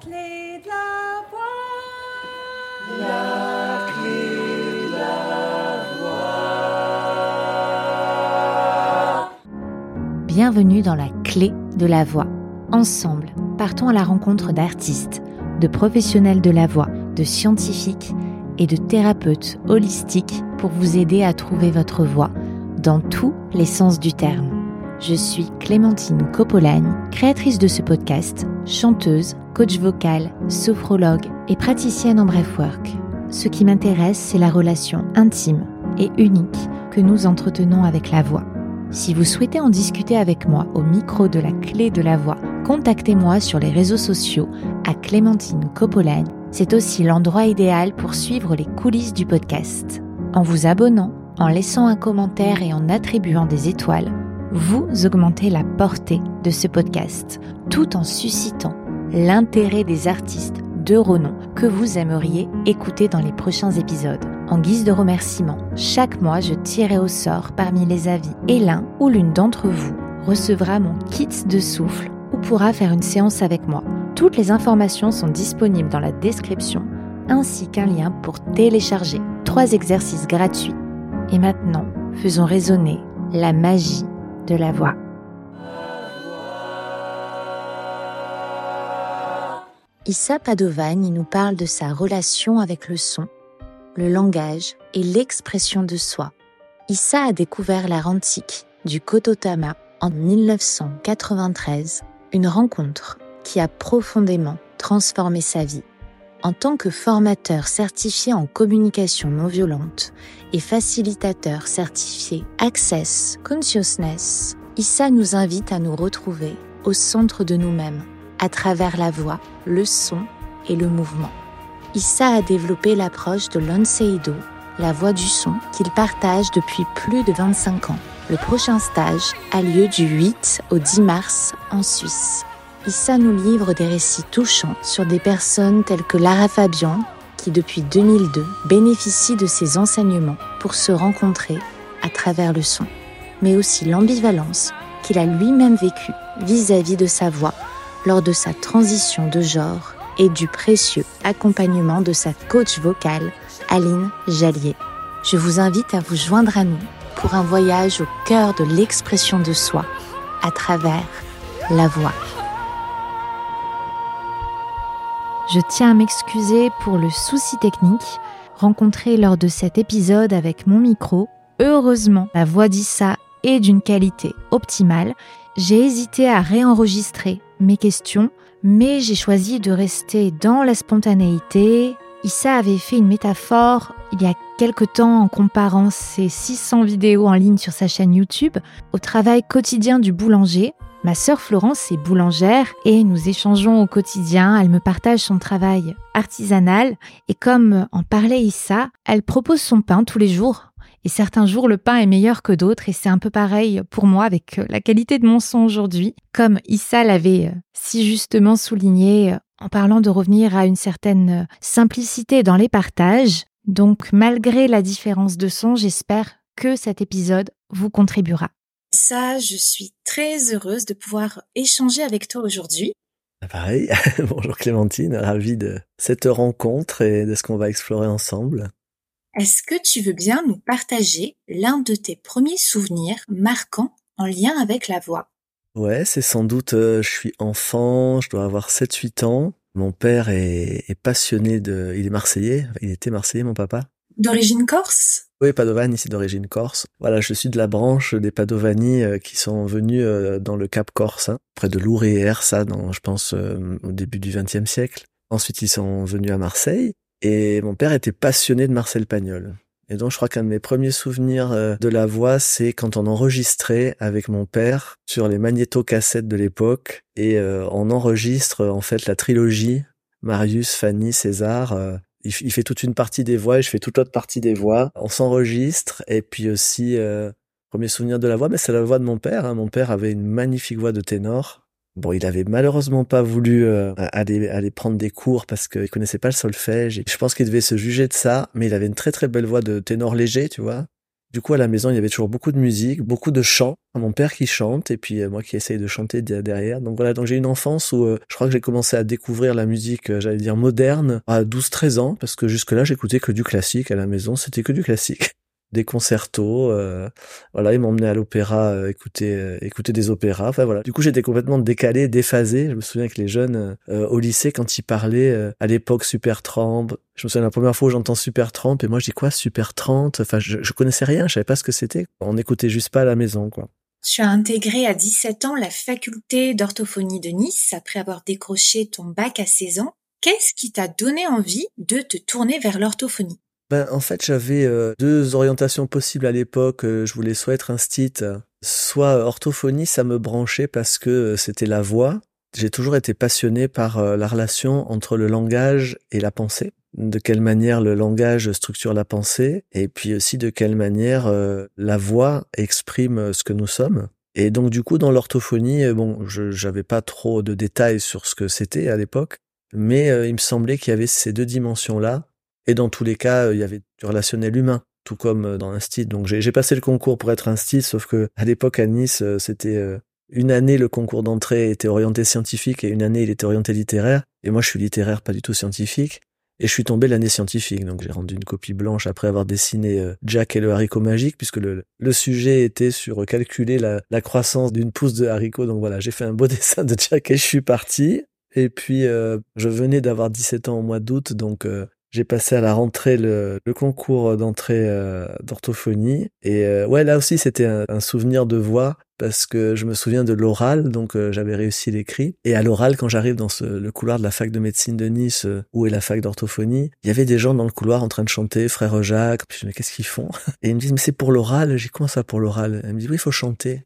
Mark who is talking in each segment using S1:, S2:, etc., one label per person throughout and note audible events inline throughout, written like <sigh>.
S1: clé de la voix.
S2: La clé de la voix.
S3: Bienvenue dans la clé de la voix. Ensemble, partons à la rencontre d'artistes, de professionnels de la voix, de scientifiques et de thérapeutes holistiques pour vous aider à trouver votre voix dans tous les sens du terme. Je suis Clémentine Copolagne, créatrice de ce podcast, chanteuse, coach vocal, sophrologue et praticienne en breathwork. Ce qui m'intéresse, c'est la relation intime et unique que nous entretenons avec la voix. Si vous souhaitez en discuter avec moi au micro de la clé de la voix, contactez-moi sur les réseaux sociaux à Clémentine Copolagne. C'est aussi l'endroit idéal pour suivre les coulisses du podcast. En vous abonnant, en laissant un commentaire et en attribuant des étoiles, vous augmentez la portée de ce podcast tout en suscitant l'intérêt des artistes de renom que vous aimeriez écouter dans les prochains épisodes. En guise de remerciement, chaque mois je tirerai au sort parmi les avis et l'un ou l'une d'entre vous recevra mon kit de souffle ou pourra faire une séance avec moi. Toutes les informations sont disponibles dans la description ainsi qu'un lien pour télécharger trois exercices gratuits. Et maintenant, faisons résonner la magie de la voix. Issa Padovani nous parle de sa relation avec le son, le langage et l'expression de soi. Issa a découvert l'art antique du Kototama en 1993, une rencontre qui a profondément transformé sa vie. En tant que formateur certifié en communication non violente et facilitateur certifié Access Consciousness, Issa nous invite à nous retrouver au centre de nous-mêmes, à travers la voix, le son et le mouvement. Issa a développé l'approche de l'Onseido, la voix du son, qu'il partage depuis plus de 25 ans. Le prochain stage a lieu du 8 au 10 mars en Suisse. Issa nous livre des récits touchants sur des personnes telles que Lara Fabian, qui depuis 2002 bénéficie de ses enseignements pour se rencontrer à travers le son, mais aussi l'ambivalence qu'il a lui-même vécue vis-à-vis de sa voix lors de sa transition de genre et du précieux accompagnement de sa coach vocale, Aline Jallier. Je vous invite à vous joindre à nous pour un voyage au cœur de l'expression de soi à travers la voix. Je tiens à m'excuser pour le souci technique rencontré lors de cet épisode avec mon micro. Heureusement, la voix d'Issa est d'une qualité optimale. J'ai hésité à réenregistrer mes questions, mais j'ai choisi de rester dans la spontanéité. Issa avait fait une métaphore il y a quelque temps en comparant ses 600 vidéos en ligne sur sa chaîne YouTube au travail quotidien du boulanger. Ma sœur Florence est boulangère et nous échangeons au quotidien. Elle me partage son travail artisanal et comme en parlait Issa, elle propose son pain tous les jours. Et certains jours, le pain est meilleur que d'autres et c'est un peu pareil pour moi avec la qualité de mon son aujourd'hui. Comme Issa l'avait si justement souligné en parlant de revenir à une certaine simplicité dans les partages. Donc malgré la différence de son, j'espère que cet épisode vous contribuera. Ça, je suis très heureuse de pouvoir échanger avec toi aujourd'hui.
S4: Pareil, <laughs> bonjour Clémentine, ravi de cette rencontre et de ce qu'on va explorer ensemble.
S3: Est-ce que tu veux bien nous partager l'un de tes premiers souvenirs marquants en lien avec la voix?
S4: Ouais, c'est sans doute, euh, je suis enfant, je dois avoir 7-8 ans. Mon père est, est, passionné de... Il est marseillais, il était marseillais mon papa.
S3: D'origine corse?
S4: Oui, Padovani, c'est d'origine corse. Voilà, je suis de la branche des Padovani euh, qui sont venus euh, dans le Cap Corse, hein, près de Louré-Air, ça, dans, je pense, au début du XXe siècle. Ensuite, ils sont venus à Marseille. Et mon père était passionné de Marcel Pagnol. Et donc, je crois qu'un de mes premiers souvenirs de la voix, c'est quand on enregistrait avec mon père sur les magnétocassettes de l'époque. Et euh, on enregistre, en fait, la trilogie Marius, Fanny, César. Euh, il, fait toute une partie des voix et je fais toute l'autre partie des voix. On s'enregistre. Et puis aussi, euh, premier souvenir de la voix, mais c'est la voix de mon père. Hein. Mon père avait une magnifique voix de ténor. Bon, il avait malheureusement pas voulu euh, aller, prendre des cours parce qu'il connaissait pas le solfège. Et je pense qu'il devait se juger de ça, mais il avait une très très belle voix de ténor léger, tu vois. Du coup, à la maison, il y avait toujours beaucoup de musique, beaucoup de chants. Mon père qui chante et puis moi qui essaye de chanter derrière. Donc voilà, donc j'ai une enfance où je crois que j'ai commencé à découvrir la musique, j'allais dire moderne, à 12-13 ans, parce que jusque-là, j'écoutais que du classique à la maison, c'était que du classique des concertos. Euh, voilà, ils m'emmenaient à l'opéra euh, écouter euh, écouter des opéras. Enfin voilà. Du coup, j'étais complètement décalé, déphasé. Je me souviens que les jeunes au lycée, quand ils parlaient à l'époque Supertramp, je me souviens la première fois où j'entends Supertramp et moi je dis quoi Supertramp Enfin, je, je connaissais rien, je savais pas ce que c'était. On n'écoutait juste pas à la maison, quoi.
S3: Tu as intégré à 17 ans la faculté d'orthophonie de Nice après avoir décroché ton bac à 16 ans. Qu'est-ce qui t'a donné envie de te tourner vers l'orthophonie?
S4: Ben, en fait, j'avais euh, deux orientations possibles à l'époque. Euh, je voulais soit être un soit orthophonie, ça me branchait parce que euh, c'était la voix. J'ai toujours été passionné par la relation entre le langage et la pensée. De quelle manière le langage structure la pensée et puis aussi de quelle manière la voix exprime ce que nous sommes. Et donc du coup dans l'orthophonie, bon, je j'avais pas trop de détails sur ce que c'était à l'époque, mais il me semblait qu'il y avait ces deux dimensions là et dans tous les cas, il y avait du relationnel humain, tout comme euh, dans style. Donc j'ai passé le concours pour être style, sauf que à l'époque à Nice, euh, c'était euh, une année le concours d'entrée était orienté scientifique et une année il était orienté littéraire. Et moi je suis littéraire, pas du tout scientifique. Et je suis tombé l'année scientifique, donc j'ai rendu une copie blanche après avoir dessiné Jack et le haricot magique, puisque le, le sujet était sur calculer la, la croissance d'une pousse de haricot. Donc voilà, j'ai fait un beau <laughs> dessin de Jack et je suis parti. Et puis je venais d'avoir 17 ans au mois d'août, donc j'ai passé à la rentrée le, concours d'entrée euh, d'orthophonie. Et euh, ouais là aussi c'était un, souvenir de voix parce que je me souviens de l'oral donc euh, j'avais réussi l'écrit. Et à l'oral quand j'arrive dans le couloir de la fac de médecine de Nice où est la fac d'orthophonie il y avait des gens dans le couloir en train de chanter frère Jacques. Puis je me dis mais qu'est-ce qu'ils font? <laughs> Et ils me disent mais c'est pour l'oral. J'ai comment ça pour l'oral? Elle me dit oui il faut chanter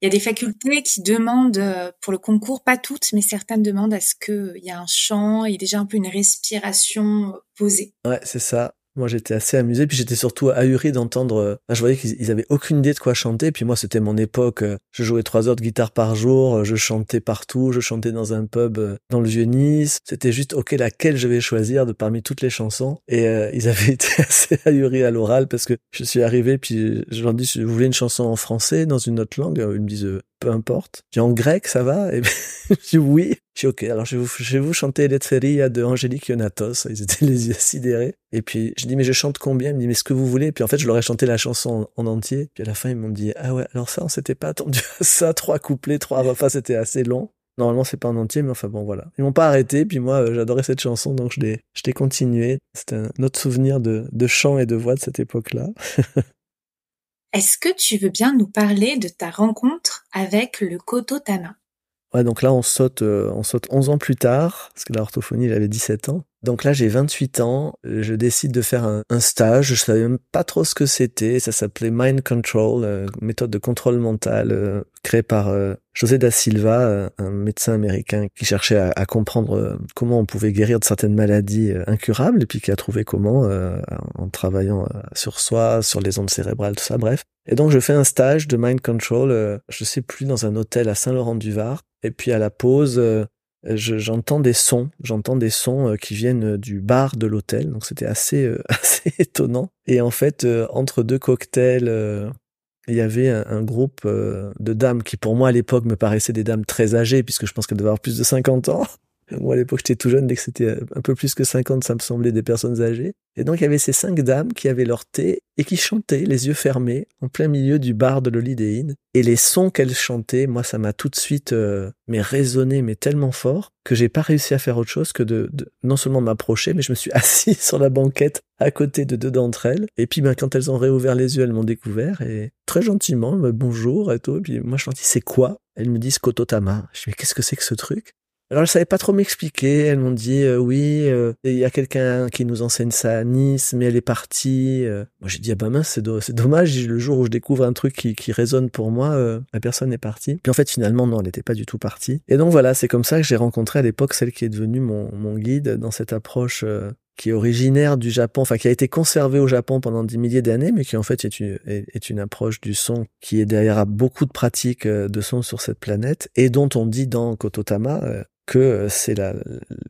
S3: il y a des facultés qui demandent, euh, pour le concours, pas toutes, mais certaines demandent à ce qu'il y ait un chant et déjà un peu une respiration posée.
S4: Ouais, c'est ça. Moi, j'étais assez amusé, puis j'étais surtout ahuri d'entendre. Euh, je voyais qu'ils avaient aucune idée de quoi chanter. Puis moi, c'était mon époque. Euh, je jouais trois heures de guitare par jour. Euh, je chantais partout. Je chantais dans un pub dans le vieux Nice. C'était juste ok, laquelle je vais choisir de parmi toutes les chansons? Et ils avaient <laughs> été assez ahuris à l'oral parce que je suis arrivé, puis je leur dis, vous voulez une chanson en français, dans une autre langue Ils me disent peu importe. J'ai en grec, ça va Et <laughs> je dis oui. Je dis ok, alors je vais vous, je vais vous chanter Letzeria de Angélique Ionatos. Ils étaient les yeux sidérés. Et puis je dis mais je chante combien? Il me dit mais ce que vous voulez. Et puis en fait je leur ai chanté la chanson en, entier. Puis à la fin ils m'ont dit ah ouais alors ça on s'était pas attendu à ça. Trois couplets, trois refrains, c'était assez long. Normalement c'est pas en entier mais enfin bon voilà. Ils m'ont pas arrêté. Puis moi euh, j'adorais cette chanson donc je l'ai je l'ai continué. C'était un autre souvenir de, de chant et de voix de cette époque-là. <laughs>
S3: Est-ce que tu veux bien nous parler de ta rencontre avec le Kototama
S4: Donc là on saute, euh, on saute 11 ans plus tard, parce que la orthophonie, il avait 17 ans. Donc là, j'ai 28 ans, je décide de faire un, stage, je savais même pas trop ce que c'était, ça s'appelait Mind Control, euh, méthode de contrôle mental euh, créée par euh, José da Silva, un médecin américain qui cherchait à, à comprendre comment on pouvait guérir de certaines maladies incurables et puis qui a trouvé comment en travaillant sur soi, sur les ondes cérébrales, tout ça, bref. Et donc je fais un stage de Mind Control, je sais plus, dans un hôtel à Saint-Laurent-du-Var. Et puis à la pause, j'entends des sons, j'entends des sons euh, qui viennent euh, du bar de l'hôtel, donc c'était assez euh, <laughs> assez étonnant. Et en fait, entre deux cocktails, il y avait un, groupe de dames qui, pour moi à l'époque, me paraissaient des dames très âgées, puisque je pense qu'elles devaient avoir plus de 50 ans. Moi, à l'époque, j'étais tout jeune. Dès que c'était un peu plus que 50, ça me semblait des personnes âgées. Et donc, il y avait ces cinq dames qui avaient leur thé et qui chantaient, les yeux fermés, en plein milieu du bar de l'Holiday. Et les sons qu'elles chantaient, moi, ça m'a tout de suite, euh, mais résonné, mais tellement fort, que j'ai pas réussi à faire autre chose que de, non seulement m'approcher, mais je me suis <laughs> assis sur la banquette à côté de deux d'entre elles. Et puis, ben, quand elles ont réouvert les yeux, elles m'ont découvert et très gentiment, bonjour et tout. Et puis, moi, je leur dis, c'est quoi? Elles me disent Kototama. Je dis, mais qu'est-ce que c'est que ce truc? Alors je savais pas trop m'expliquer. Elles m'ont dit euh, oui, euh, il y a quelqu'un qui nous enseigne ça à Nice, mais elle est partie. Euh. Moi j'ai dit ah bah mince c'est, dommage. Le jour où je découvre un truc qui, qui résonne pour moi, la personne est partie. Puis en fait finalement non, elle n'était pas du tout partie. Et donc voilà, c'est comme ça que j'ai rencontré à l'époque celle qui est devenue mon, mon guide dans cette approche qui est originaire du Japon, enfin qui a été conservée au Japon pendant des milliers d'années, mais qui en fait est une, est, une approche du son qui est derrière à beaucoup de pratiques de son sur cette planète et dont on dit dans Kototama que euh, c'est la,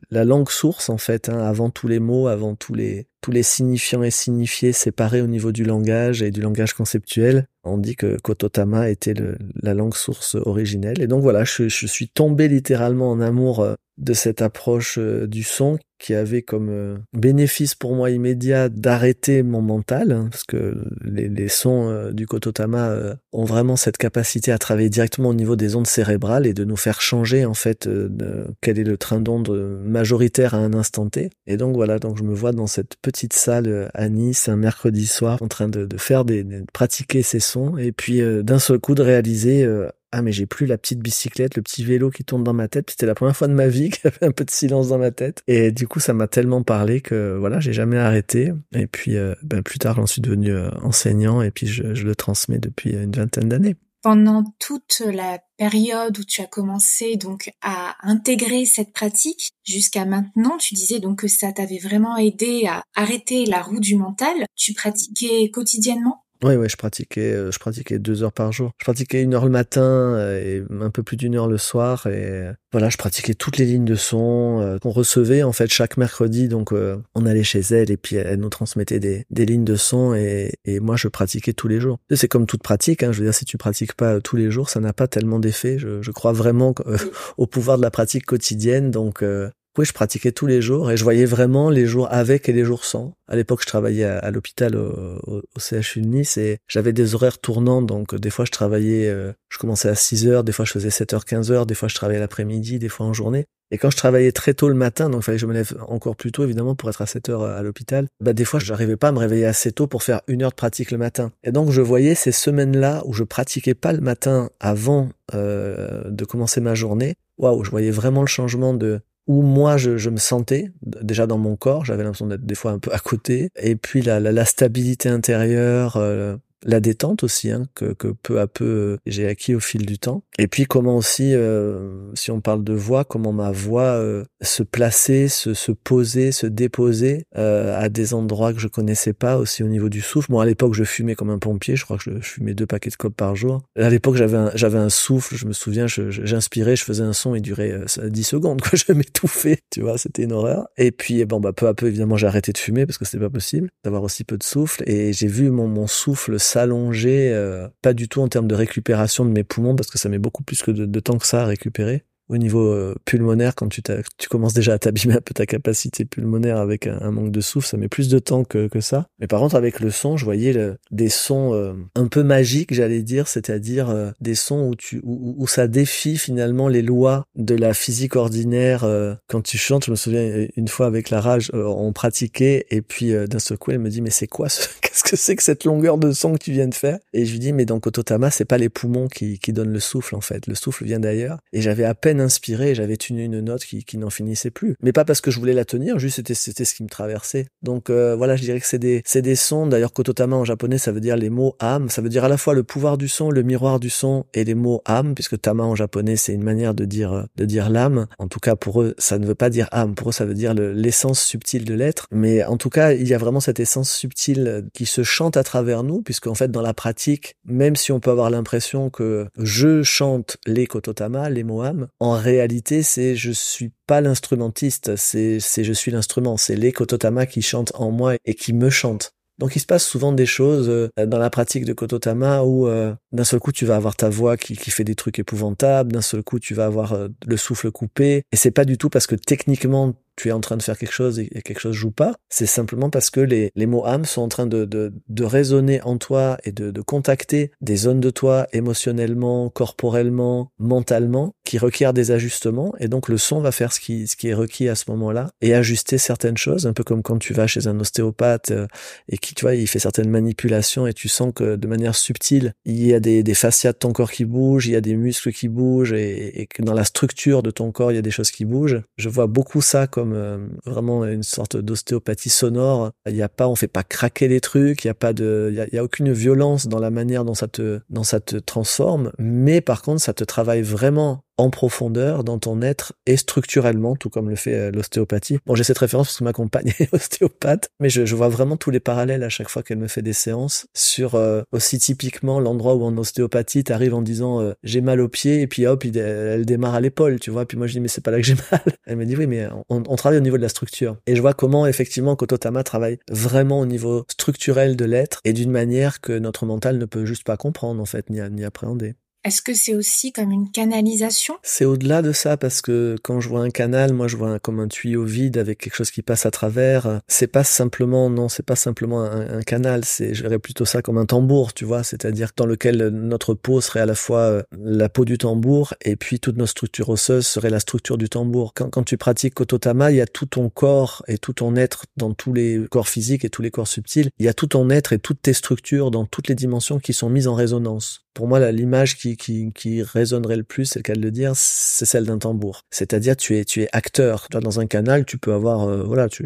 S4: la langue source en fait, hein, avant tous les mots, avant tous les tous les signifiants et signifiés séparés au niveau du langage et du langage conceptuel. On dit que Kototama était le, la langue source originelle. Et donc voilà, je, je suis tombé littéralement en amour euh, de cette approche euh, du son qui avait comme euh, bénéfice pour moi immédiat d'arrêter mon mental, hein, parce que les, les sons euh, du Kototama ont vraiment cette capacité à travailler directement au niveau des ondes cérébrales et de nous faire changer en fait de, quel est le train d'onde majoritaire à un instant T. Et donc voilà, donc je me vois dans cette petite salle à Nice un mercredi soir en train de, de faire des, de pratiquer ces sons et puis d'un seul coup de réaliser ah mais j'ai plus la petite bicyclette, le petit vélo qui tourne dans ma tête. C'était la première fois de ma vie <laughs> qu'il y avait un peu de silence dans ma tête. Et du coup, ça m'a tellement parlé que voilà, j'ai jamais arrêté. Et puis, euh, ben, plus tard, j'en suis devenu euh, enseignant et puis je, je, le transmets depuis une vingtaine d'années.
S3: Pendant toute la période où tu as commencé donc à intégrer cette pratique jusqu'à maintenant, tu disais donc que ça t'avait vraiment aidé à arrêter la roue du mental. Tu pratiquais quotidiennement?
S4: Oui, ouais, je pratiquais, euh, je pratiquais deux heures par jour. Je pratiquais une heure le matin euh, et un peu plus d'une heure le soir. Et euh, voilà, je pratiquais toutes les lignes de son qu'on recevait en fait chaque mercredi. Donc, on allait chez elle et puis elle nous transmettait des, des lignes de son et, et moi je pratiquais tous les jours. C'est comme toute pratique. Hein, je veux dire, si tu pratiques pas tous les jours, ça n'a pas tellement d'effet. Je, je, crois vraiment <laughs> au pouvoir de la pratique quotidienne. Donc, oui, je pratiquais tous les jours et je voyais vraiment les jours avec et les jours sans. À l'époque, je travaillais à, l'hôpital au, CHU de Nice et j'avais des horaires tournants. Donc, des fois, je travaillais, euh, je commençais à 6 heures, des fois, je faisais 7 heures, 15 heures, des fois, je travaillais l'après-midi, des fois en journée. Et quand je travaillais très tôt le matin, donc il fallait que je me lève encore plus tôt, évidemment, pour être à 7 heures à l'hôpital, bah, des fois, je n'arrivais pas à me réveiller assez tôt pour faire une heure de pratique le matin. Et donc, je voyais ces semaines-là où je pratiquais pas le matin avant euh, de commencer ma journée. Waouh, je voyais vraiment le changement de où moi je, je, me sentais déjà dans mon corps, j'avais l'impression d'être des fois un peu à côté, et puis la, la, la stabilité intérieure, euh, la détente aussi, hein, que, peu à peu euh, j'ai acquis au fil du temps. Et puis comment aussi, euh, si on parle de voix, comment ma voix euh, se placer, se, se, poser, se déposer à des endroits que je connaissais pas, aussi au niveau du souffle. Bon, à l'époque, je fumais comme un pompier, je crois que je, fumais deux paquets de clopes par jour. À l'époque, j'avais un, souffle, je me souviens, j'inspirais, je, faisais un son, il durait 10 secondes, quoi, <laughs> je m'étouffais, tu vois, c'était une horreur. Et puis, bon, bah, peu à peu, évidemment, j'ai arrêté de fumer parce que c'était pas possible d'avoir aussi peu de souffle, et j'ai vu mon, mon souffle s'allonger, euh, pas du tout en termes de récupération de mes poumons, parce que ça met beaucoup plus que de, de temps que ça à récupérer au niveau euh, pulmonaire, quand tu, tu commences déjà à t'abîmer un peu ta capacité pulmonaire avec un, manque de souffle, ça met plus de temps que, que ça. Mais par contre, avec le son, je voyais le, des sons euh, un peu magiques, j'allais dire, c'est-à-dire euh, des sons où, tu, où, où, ça défie finalement les lois de la physique ordinaire. quand tu chantes, je me souviens une fois avec la rage, on pratiquait et puis d'un seul coup, elle me dit mais c'est quoi ce... <laughs> Qu'est-ce que c'est que cette longueur de son que tu viens de faire? Et je lui dis mais dans Kototama, c'est pas les poumons qui, qui donnent le souffle en fait. Le souffle vient d'ailleurs. Et j'avais à peine inspiré, j'avais tenu une note qui, n'en finissait plus. Mais pas parce que je voulais la tenir, juste c'était c'était ce qui me traversait. Donc euh, voilà, je dirais que c'est des c'est des sons. D'ailleurs, kototama en japonais, ça veut dire les mots âme. Ça veut dire à la fois le pouvoir du son, le miroir du son et les mots âme, puisque tama en japonais c'est une manière de dire de dire l'âme. En tout cas pour eux, ça ne veut pas dire âme. Pour eux, ça veut dire l'essence subtile de l'être. Mais en tout cas, il y a vraiment cette essence subtile qui se chante à travers nous, puisque en fait dans la pratique, même si on peut avoir l'impression que je chante les kototama, les mots âme, en réalité, c'est je suis pas l'instrumentiste, c'est je suis l'instrument, c'est les Kototama qui chantent en moi et qui me chantent. Donc il se passe souvent des choses euh, dans la pratique de Kototama où euh, d'un seul coup tu vas avoir ta voix qui, qui fait des trucs épouvantables, d'un seul coup tu vas avoir euh, le souffle coupé et c'est pas du tout parce que techniquement tu es en train de faire quelque chose et quelque chose joue pas, c'est simplement parce que les, les mots âme sont en train de, de, de résonner en toi et de, de contacter des zones de toi émotionnellement, corporellement, mentalement, qui requièrent des ajustements. Et donc le son va faire ce qui, ce qui est requis à ce moment-là et ajuster certaines choses, un peu comme quand tu vas chez un ostéopathe euh, et qui, tu vois, il fait certaines manipulations et tu sens que de manière subtile, il y a des, des fascias de ton corps qui bougent, il y a des muscles qui bougent et, et que dans la structure de ton corps, il y a des choses qui bougent. Je vois beaucoup ça comme euh, vraiment une sorte d'ostéopathie sonore. Il y a pas, on fait pas craquer les trucs, il y a pas de, il y a, aucune violence dans la manière dont ça te, dont ça te transforme, mais par contre, ça te travaille vraiment en profondeur dans ton être et structurellement, tout comme le fait euh, l'ostéopathie. Bon, j'ai cette référence parce que ma compagne <laughs> est ostéopathe, mais je, je, vois vraiment tous les parallèles à chaque fois qu'elle me fait des séances sur euh, aussi typiquement l'endroit où en ostéopathie, t'arrives en disant euh, j'ai mal au pied et puis hop, elle démarre à l'épaule, tu vois. Puis moi je dis mais c'est pas là que j'ai <laughs> mal. Elle me dit oui mais on, on, travaille au niveau de la structure. Et je vois comment effectivement Kototama travaille vraiment au niveau structurel de l'être et d'une manière que notre mental ne peut juste pas comprendre en fait ni, ni appréhender.
S5: Est-ce que c'est aussi comme une canalisation?
S4: C'est au-delà de ça parce que quand je vois un canal, moi je vois un, comme un tuyau vide avec quelque chose qui passe à travers. C'est pas simplement non, c'est pas simplement un, canal. C'est je plutôt ça comme un tambour, tu vois, c'est-à-dire dans lequel notre peau serait à la fois euh, la peau du tambour et puis toute notre structure osseuse serait la structure du tambour. Quand, quand tu pratiques Kototama, il y a tout ton corps et tout ton être dans tous les corps physiques et tous les corps subtils. Il y a tout ton être et toutes tes structures dans toutes les dimensions qui sont mises en résonance pour moi, l'image qui, résonnerait le plus, c'est le cas de le dire, c'est celle d'un tambour. C'est-à-dire, tu es, tu es acteur. Toi, dans un canal, tu peux avoir, euh, voilà, tu,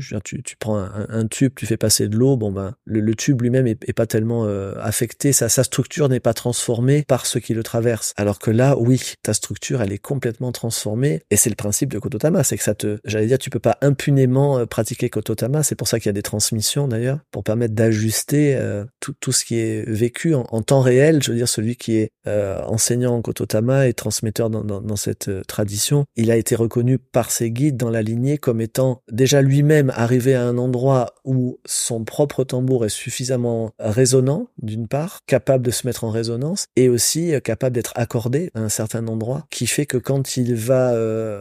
S4: prends un, tube, tu fais passer de l'eau, bon ben, le, tube lui-même est, est, pas tellement euh, affecté, sa, structure n'est pas transformée par ceux qui le traversent. Alors que là, oui, ta structure, elle est complètement transformée, et c'est le principe de Kototama, c'est que ça te, j'allais dire, tu peux pas impunément euh, pratiquer Kototama. C'est pour ça qu'il y a des transmissions d'ailleurs, pour permettre d'ajuster tout, tout ce qui est vécu en, en temps réel. Je veux dire, celui qui est euh, enseignant en Kototama et transmetteur dans, cette euh, tradition, il a été reconnu par ses guides dans la lignée comme étant déjà lui-même arrivé à un endroit où son propre tambour est suffisamment résonnant, d'une part, capable de se mettre en résonance, et aussi euh, capable d'être accordé à un certain endroit, qui fait que quand il va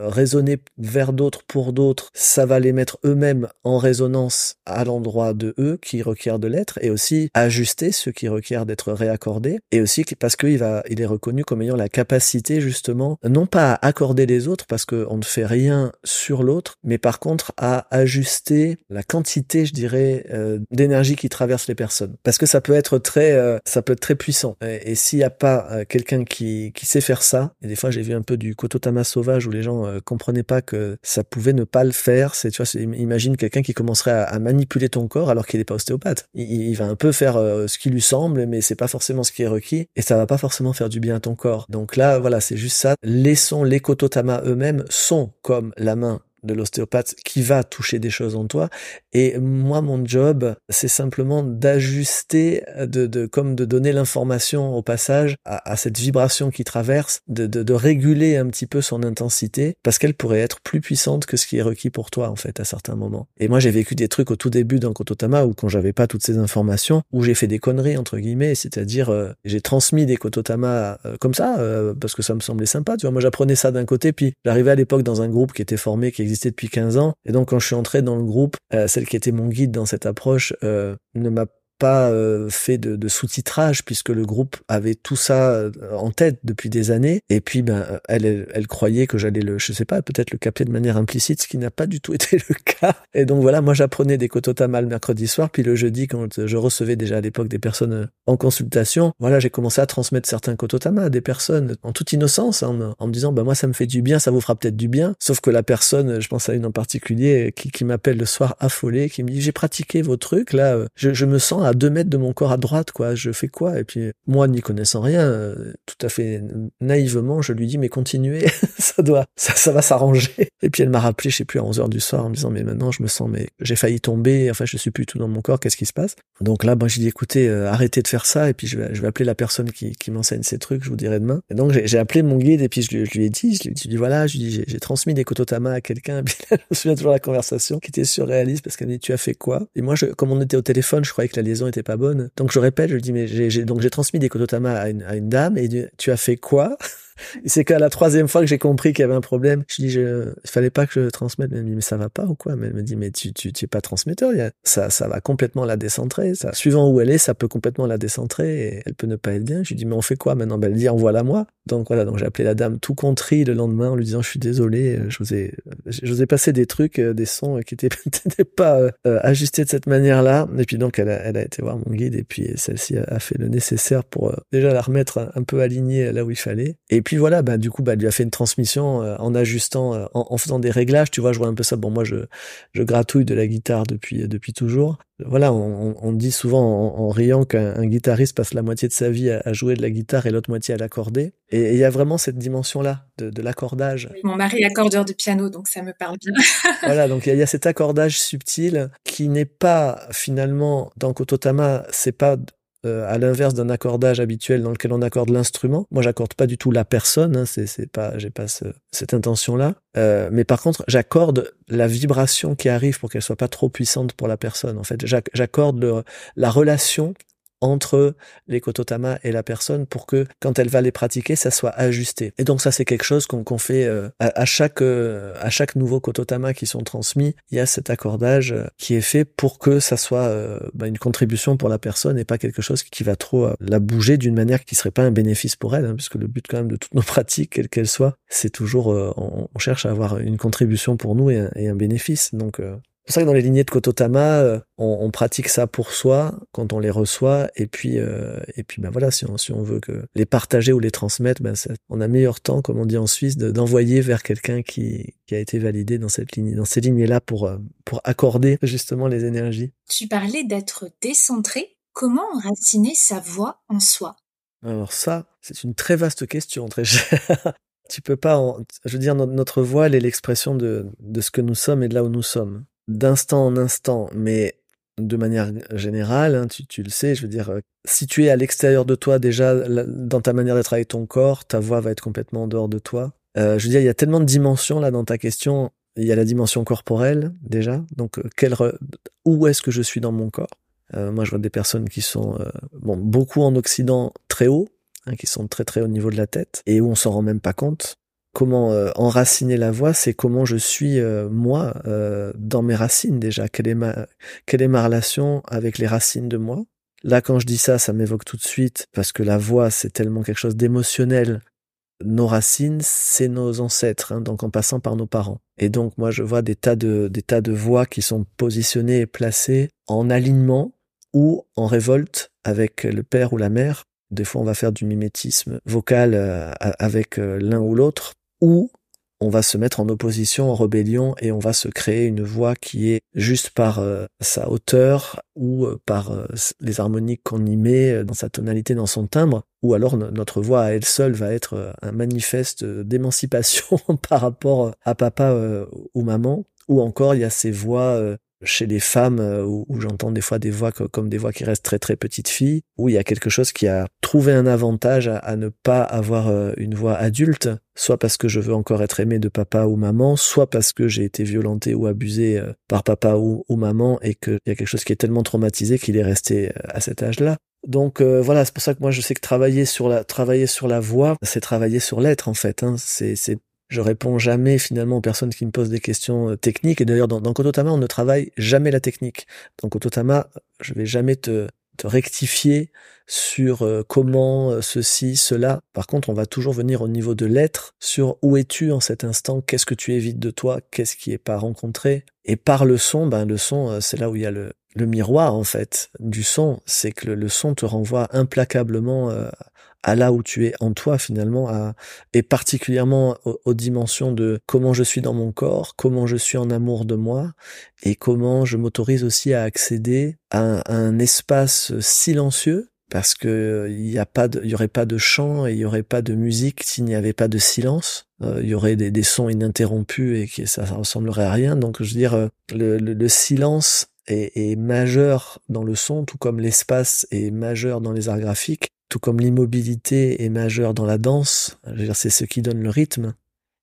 S4: résonner vers d'autres pour d'autres, ça va les mettre eux-mêmes en résonance à l'endroit de eux qui requiert de l'être, et aussi ajuster ceux qui requièrent d'être réaccordés, et aussi parce qu'il va, il est reconnu comme ayant la capacité justement, non pas à accorder les autres parce qu'on ne fait rien sur l'autre, mais par contre à ajuster la quantité, je dirais, euh, d'énergie qui traverse les personnes. Parce que ça peut être très, euh, ça peut être très puissant. Et, s'il n'y a pas euh, quelqu'un qui, qui sait faire ça, et des fois j'ai vu un peu du Kototama sauvage où les gens comprenaient pas que ça pouvait ne pas le faire. C'est, tu vois, imagine quelqu'un qui commencerait à, manipuler ton corps alors qu'il n'est pas ostéopathe. Il, il, va un peu faire ce qui lui semble, mais c'est pas forcément ce qui est requis, et ça va pas forcément faire du bien à ton corps. Donc là, voilà, c'est juste ça. Laissons les kototama eux-mêmes sont comme la main de l'ostéopathe qui va toucher des choses en toi. Et moi, mon job, c'est simplement d'ajuster, de, de, comme de donner l'information au passage à, à, cette vibration qui traverse, de, de, de, réguler un petit peu son intensité, parce qu'elle pourrait être plus puissante que ce qui est requis pour toi, en fait, à certains moments. Et moi, j'ai vécu des trucs au tout début dans Kototama, où quand j'avais pas toutes ces informations, où j'ai fait des conneries, entre guillemets, c'est-à-dire, euh, j'ai transmis des Kototama euh, comme ça, euh, parce que ça me semblait sympa, tu vois. Moi, j'apprenais ça d'un côté, puis j'arrivais à l'époque dans un groupe qui était formé, qui existait depuis 15 ans. Et donc quand je suis entré dans le groupe, euh, celle qui était mon guide dans cette approche euh, ne m'a pas euh, fait de, sous-titrage puisque le groupe avait tout ça euh, en tête depuis des années. Et puis ben euh, elle elle, croyait que j'allais le je sais pas peut-être le capter de manière implicite ce qui n'a pas du tout <laughs> été le cas. Et donc voilà moi j'apprenais des kototama le mercredi soir puis le jeudi quand je recevais déjà à l'époque des personnes en consultation voilà j'ai commencé à transmettre certains kototama à des personnes en toute innocence hein, en, me disant ben moi ça me fait du bien ça vous fera peut-être du bien. Sauf que la personne je pense à une en particulier qui, qui m'appelle le soir affolée qui me dit j'ai pratiqué vos trucs là je, je me sens à deux mètres de mon corps à droite, quoi. Je fais quoi? Et puis moi, n'y connaissant rien, euh, tout à fait naïvement, je lui dis mais continuez, <laughs> ça doit, ça, va s'arranger. Et puis elle m'a rappelé, je sais plus à 11 heures du soir, en me disant mais maintenant je me sens, mais j'ai failli tomber, enfin je suis plus tout dans mon corps, qu'est-ce qui se passe? Donc là, moi j'ai dit écoutez, euh, arrêtez de faire ça, et puis je vais, je vais appeler la personne qui, qui m'enseigne ces trucs, je vous dirai demain. Et donc j'ai appelé mon guide et puis je lui, je lui ai dit, je lui ai voilà, je lui j'ai transmis des kototama à quelqu'un, puis là, je me souviens toujours de la conversation qui était surréaliste parce qu'elle me dit tu as fait quoi? Et moi, je, comme on était au téléphone, je croyais que la liaison était pas bonne. Donc je répète, je lui dis mais j'ai donc j'ai transmis des kototama à une, à une dame et tu as fait quoi? C'est qu'à la troisième fois que j'ai compris qu'il y avait un problème, je dis, je, il fallait pas que je transmette. Elle me dit, mais ça va pas ou quoi? Mais elle me dit, mais tu, tu, tu es pas transmetteur. Ça, ça va complètement la décentrer. Suivant où elle est, ça peut complètement la décentrer et elle peut ne pas être bien. Je lui dis, mais on fait quoi maintenant? Ben, elle dit, envoie-la moi. Donc voilà, donc j'ai appelé la dame tout contrit le lendemain en lui disant, je suis désolé, je vous ai, je vous ai passé des trucs, euh, des sons qui étaient <laughs> peut-être pas euh, ajustés de cette manière-là. Et puis donc, elle a, elle a été voir mon guide et puis celle-ci a fait le nécessaire pour euh, déjà la remettre un, peu alignée là où il fallait. Et puis voilà, bah du coup, bah lui a fait une transmission euh, en ajustant, euh, en, faisant des réglages. Tu vois, je vois un peu ça. Bon, moi, je je gratouille de la guitare depuis depuis toujours. Voilà, on, on dit souvent en, riant qu'un guitariste passe la moitié de sa vie à, jouer de la guitare et l'autre moitié à l'accorder. Et il y a vraiment cette dimension-là de, de l'accordage.
S5: Mon mari est accordeur de piano, donc ça me parle bien. <laughs>
S4: voilà, donc il y, y, a cet accordage subtil qui n'est pas finalement dans Kototama, c'est pas euh, à l'inverse d'un accordage habituel dans lequel on accorde l'instrument. Moi, j'accorde pas du tout la personne. Hein, c'est, c'est pas, j'ai pas cette intention-là. Euh, mais par contre, j'accorde la vibration qui arrive pour qu'elle soit pas trop puissante pour la personne. En fait, j'accorde la relation entre les kototama et la personne pour que quand elle va les pratiquer, ça soit ajusté. Et donc ça c'est quelque chose qu'on fait euh, à, chaque euh, à chaque nouveau kototama qui sont transmis, il y a cet accordage euh, qui est fait pour que ça soit bah, une contribution pour la personne et pas quelque chose qui va trop la bouger d'une manière qui serait pas un bénéfice pour elle, hein, puisque le but quand même de toutes nos <laughs> pratiques, quelles qu'elles soient, c'est toujours on, cherche à avoir une contribution pour nous et un, et un bénéfice. Donc pour ça que dans les lignées de Kototama, euh, on, pratique ça pour soi quand on les reçoit, et puis euh, et puis ben voilà, si on, si on veut que les partager ou les transmettre, ben on a meilleur temps, comme on dit en Suisse, d'envoyer vers quelqu'un qui, qui a été validé dans cette ligne, dans ces lignées-là pour euh, pour accorder justement les énergies.
S5: Tu parlais d'être décentré. Comment enraciner sa voix en soi?
S4: Alors ça, c'est une très vaste question, très chère. <laughs> tu peux pas, je veux dire, notre voix, elle est l'expression de, de ce que nous sommes et de là où nous sommes d'instant en instant, mais de manière générale, hein, tu, le sais, je veux dire, euh, si tu es à l'extérieur de toi déjà, dans ta manière d'être avec ton corps, ta voix va être complètement en dehors de toi. Euh, je veux dire, il y a tellement de dimensions là dans ta question. Il y a la dimension corporelle déjà, donc euh, quelle où est-ce que je suis dans mon corps? Moi, je vois des personnes qui sont bon beaucoup en Occident très haut, hein, qui sont très très au niveau de la tête et où on s'en rend même pas compte comment euh, enraciner la voix, c'est comment je suis euh, moi euh, dans mes racines déjà. Quelle est ma quelle est ma relation avec les racines de moi? Là, quand je dis ça, ça m'évoque tout de suite parce que la voix, c'est tellement quelque chose d'émotionnel. Nos racines, c'est nos ancêtres, hein, donc en passant par nos parents. Et donc, moi, je vois des tas de des tas de voix qui sont positionnées et placées en alignement ou en révolte avec le père ou la mère. Des fois, on va faire du mimétisme vocal avec l'un ou l'autre ou on va se mettre en opposition, en rébellion, et on va se créer une voix qui est juste par euh, sa hauteur ou euh, par euh, les harmoniques qu'on y met, dans sa tonalité, dans son timbre, ou alors notre voix à elle seule va être un manifeste d'émancipation <laughs> par rapport à papa ou maman, ou encore il y a ces voix chez les femmes euh, où, j'entends des fois des voix comme des voix qui restent très très petites filles, où il y a quelque chose qui a trouvé un avantage à, ne pas avoir euh, une voix adulte, soit parce que je veux encore être aimé de papa ou maman, soit parce que j'ai été violenté ou abusé euh, par papa ou, maman et qu'il y a quelque chose qui est tellement traumatisé qu'il est resté à cet âge-là. Donc voilà, c'est pour ça que moi je sais que travailler sur la travailler sur la voix, c'est travailler sur l'être en fait. Hein. C'est c'est je réponds jamais finalement aux personnes qui me posent des questions euh, techniques. Et d'ailleurs, dans, dans Kototama, on ne travaille jamais la technique. Dans Kototama, je vais jamais te, te rectifier sur euh, comment euh, ceci, cela. Par contre, on va toujours venir au niveau de l'être, sur où es-tu en cet instant, qu'est-ce que tu évites de toi, qu'est-ce qui est pas rencontré? Et par le son, ben le son, c'est là où il y a le, le miroir en fait du son, c'est que le, son te renvoie implacablement à là où tu es en toi finalement, à, et particulièrement aux, dimensions de comment je suis dans mon corps, comment je suis en amour de moi, et comment je m'autorise aussi à accéder à un, espace silencieux parce que il y a pas il y aurait pas de chant et il y aurait pas de musique s'il n'y avait pas de silence. Euh, il y aurait des, sons ininterrompus et que ça, ressemblerait à rien. Donc je veux dire, euh, le, le silence est, est, majeur dans le son, tout comme l'espace est majeur dans les arts graphiques tout comme l'immobilité est majeure dans la danse, c'est ce qui donne le rythme,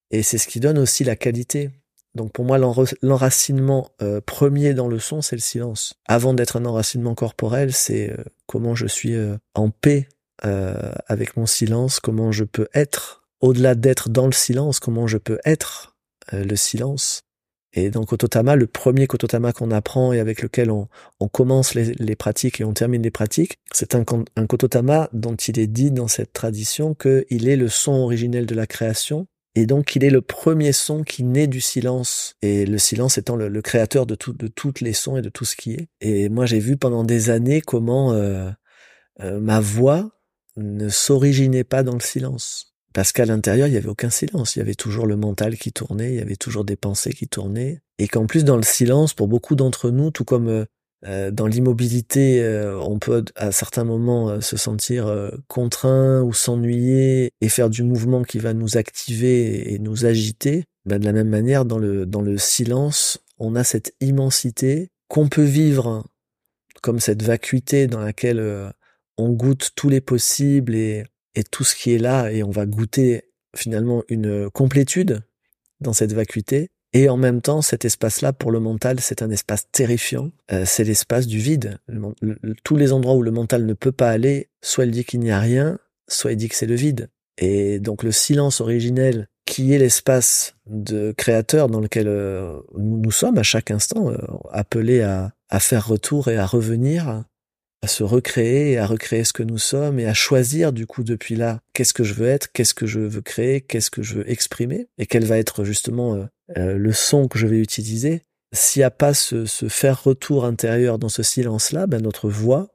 S4: et c'est ce qui donne aussi la qualité. Donc pour moi, l'enracinement euh, premier dans le son, c'est le silence. Avant d'être un enracinement corporel, c'est euh, comment je suis euh, en paix avec mon silence, comment je peux être, au-delà d'être dans le silence, comment je peux être le silence. Et dans Kototama, le premier Kototama qu'on apprend et avec lequel on, commence les, pratiques et on termine les pratiques, c'est un, Kototama dont il est dit dans cette tradition qu'il est le son originel de la création et donc il est le premier son qui naît du silence. Et le silence étant le, créateur de, tout, toutes les sons et de tout ce qui est. Et moi j'ai vu pendant des années comment euh, euh, ma voix ne s'originait pas dans le silence parce qu'à l'intérieur, il y avait aucun silence. Il y avait toujours le mental qui tournait, il y avait toujours des pensées qui tournaient. Et qu'en plus, dans le silence, pour beaucoup d'entre nous, tout comme euh, euh, dans l'immobilité, euh, on peut à certains moments se sentir contraint ou s'ennuyer et faire du mouvement qui va nous activer et nous agiter. Ben, de la même manière, dans le, dans le silence, on a cette immensité qu'on peut vivre comme cette vacuité dans laquelle on goûte tous les possibles et et tout ce qui est là, et on va goûter finalement une complétude dans cette vacuité. Et en même temps, cet espace-là, pour le mental, c'est un espace terrifiant. Euh, c'est l'espace du vide. tous les endroits où le mental ne peut pas aller, soit il dit qu'il n'y a rien, soit il dit que c'est le vide. Et donc le silence originel, qui est l'espace de créateur dans lequel euh, nous, sommes à chaque instant, euh, appelés à, à faire retour et à revenir, à se recréer à recréer ce que nous sommes et à choisir du coup depuis là qu'est-ce que je veux être, qu'est-ce que je veux créer, qu'est-ce que je veux exprimer et quel va être justement euh, euh, le son que je vais utiliser. S'il n'y a pas ce, ce, faire retour intérieur dans ce silence-là, ben notre voix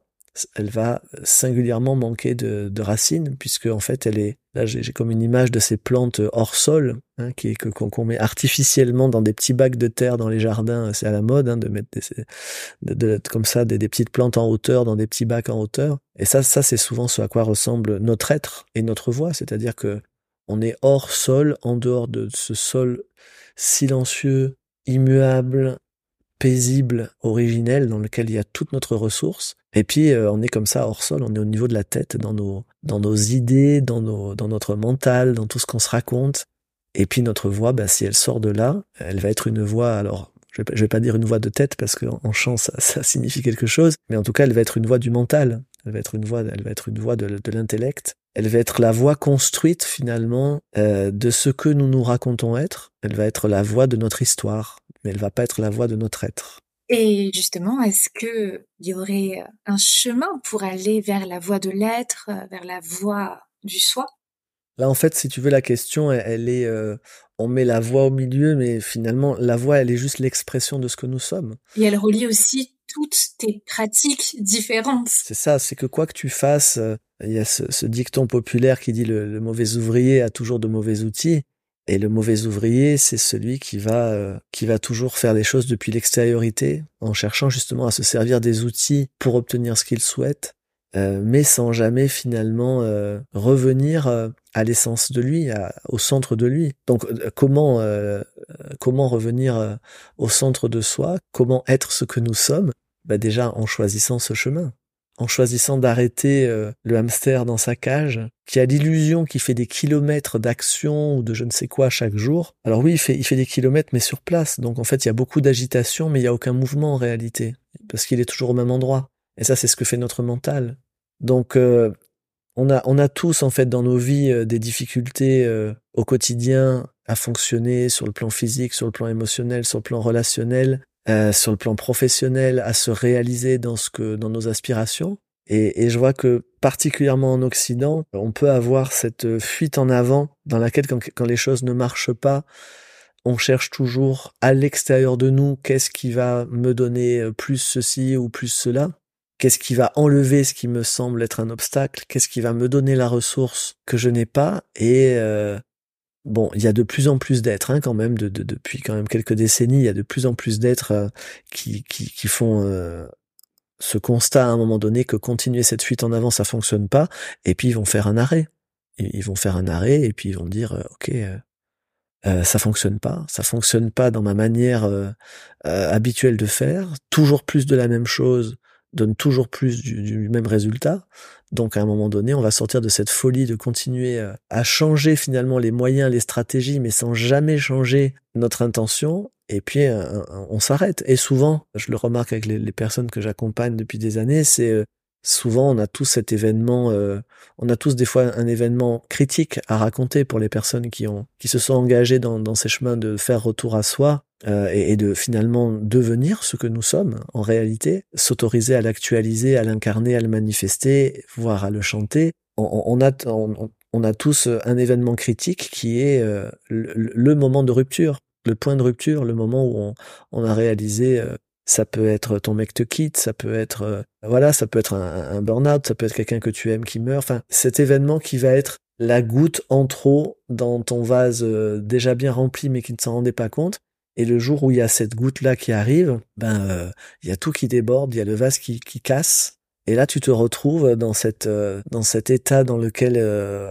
S4: elle va singulièrement manquer de, de racines puisque en fait elle est là j'ai comme une image de ces plantes hors sol hein, qui que qu'on met artificiellement dans des petits bacs de terre dans les jardins. C'est à la mode hein, de mettre des, de, comme ça des, des, petites plantes en hauteur dans des petits bacs en hauteur. Et ça ça c'est souvent ce à quoi ressemble notre être et notre voix. C'est-à-dire que on est hors sol en dehors de ce sol silencieux immuable paisible, originel, dans lequel il y a toute notre ressource. Et puis euh, on est comme ça hors sol, on est au niveau de la tête, dans nos dans nos idées, dans nos dans notre mental, dans tout ce qu'on se raconte. Et puis notre voix, bah, si elle sort de là, elle va être une voix. Alors je vais, vais pas dire une voix de tête parce qu'en chant ça, ça signifie quelque chose, mais en tout cas elle va être une voix du mental. Elle va être une voix, elle va être une voix de, de l'intellect. Elle va être la voix construite finalement euh, de ce que nous nous racontons être. Elle va être la voix de notre histoire, mais elle va pas être la voix de notre être.
S5: Et justement, est-ce que il y aurait un chemin pour aller vers la voie de l'être, vers la voie du soi?
S4: Là, en fait, si tu veux, la question, elle, est, euh, on met la voix au milieu, mais finalement, la voix, elle est juste l'expression de ce que nous sommes.
S5: Et elle relie aussi toutes tes pratiques différentes.
S4: C'est ça, c'est que quoi que tu fasses, euh, il y a ce, dicton populaire qui dit le mauvais ouvrier a toujours de mauvais outils. Et le mauvais ouvrier, c'est celui qui va euh, qui va toujours faire les choses depuis l'extériorité, en cherchant justement à se servir des outils pour obtenir ce qu'il souhaite, euh, mais sans jamais finalement euh, revenir à l'essence de lui, au centre de lui. Donc comment comment revenir au centre de soi? Comment être ce que nous sommes? Bah déjà en choisissant ce chemin en choisissant d'arrêter euh, le hamster dans sa cage, qui a l'illusion qu'il fait des kilomètres d'action ou de je ne sais quoi chaque jour. Alors oui, il fait, il fait des kilomètres, mais sur place. Donc en fait, il y a beaucoup d'agitation, mais il y a aucun mouvement en réalité, parce qu'il est toujours au même endroit. Et ça, c'est ce que fait notre mental. Donc euh, on a, on a tous en fait dans nos vies euh, des difficultés au quotidien à fonctionner sur le plan physique, sur le plan émotionnel, sur le plan relationnel, euh, sur le plan professionnel, à se réaliser dans ce que dans nos aspirations. Et, et, je vois que particulièrement en Occident, on peut avoir cette fuite en avant dans laquelle quand, quand les choses ne marchent pas, on cherche toujours à l'extérieur de nous qu'est-ce qui va me donner plus ceci ou plus cela? Qu'est-ce qui va enlever ce qui me semble être un obstacle? Qu'est-ce qui va me donner la ressource que je n'ai pas? Et euh, Bon, il y a de plus en plus d'êtres hein, quand même, de, depuis quand même quelques décennies, il y a de plus en plus d'êtres euh, qui, qui, qui, font euh, ce constat à un moment donné que continuer cette fuite en avant, ça fonctionne pas, et puis ils vont faire un arrêt. Ils vont faire un arrêt et puis ils vont dire, euh, ok, euh, ça fonctionne pas, ça fonctionne pas dans ma manière habituelle de faire, toujours plus de la même chose donne toujours plus du, même résultat. Donc à un moment donné, on va sortir de cette folie de continuer euh, à changer finalement les moyens, les stratégies, mais sans jamais changer notre intention. Et puis euh, on s'arrête. Et souvent, je le remarque avec les, personnes que j'accompagne depuis des années, c'est euh, souvent on a tous cet événement, on a tous des fois un événement critique à raconter pour les personnes qui ont qui se sont engagées dans ces chemins de faire retour à soi euh, et, de finalement devenir ce que nous sommes en réalité, s'autoriser à l'actualiser, à l'incarner, à le manifester, voire à le chanter. On, a, tous un événement critique qui est euh, le, moment de rupture, le point de rupture, le moment où on, a réalisé euh, ça peut être ton mec te quitte, ça peut être voilà, ça peut être un, burn-out, ça peut être quelqu'un que tu aimes qui meurt. Enfin, cet événement qui va être la goutte en trop dans ton vase déjà bien rempli mais qui ne s'en rendait pas compte. Et le jour où il y a cette goutte-là qui arrive, ben euh, il y a tout qui déborde, il y a le vase qui, qui casse. Et là, tu te retrouves dans cette euh, dans cet état dans lequel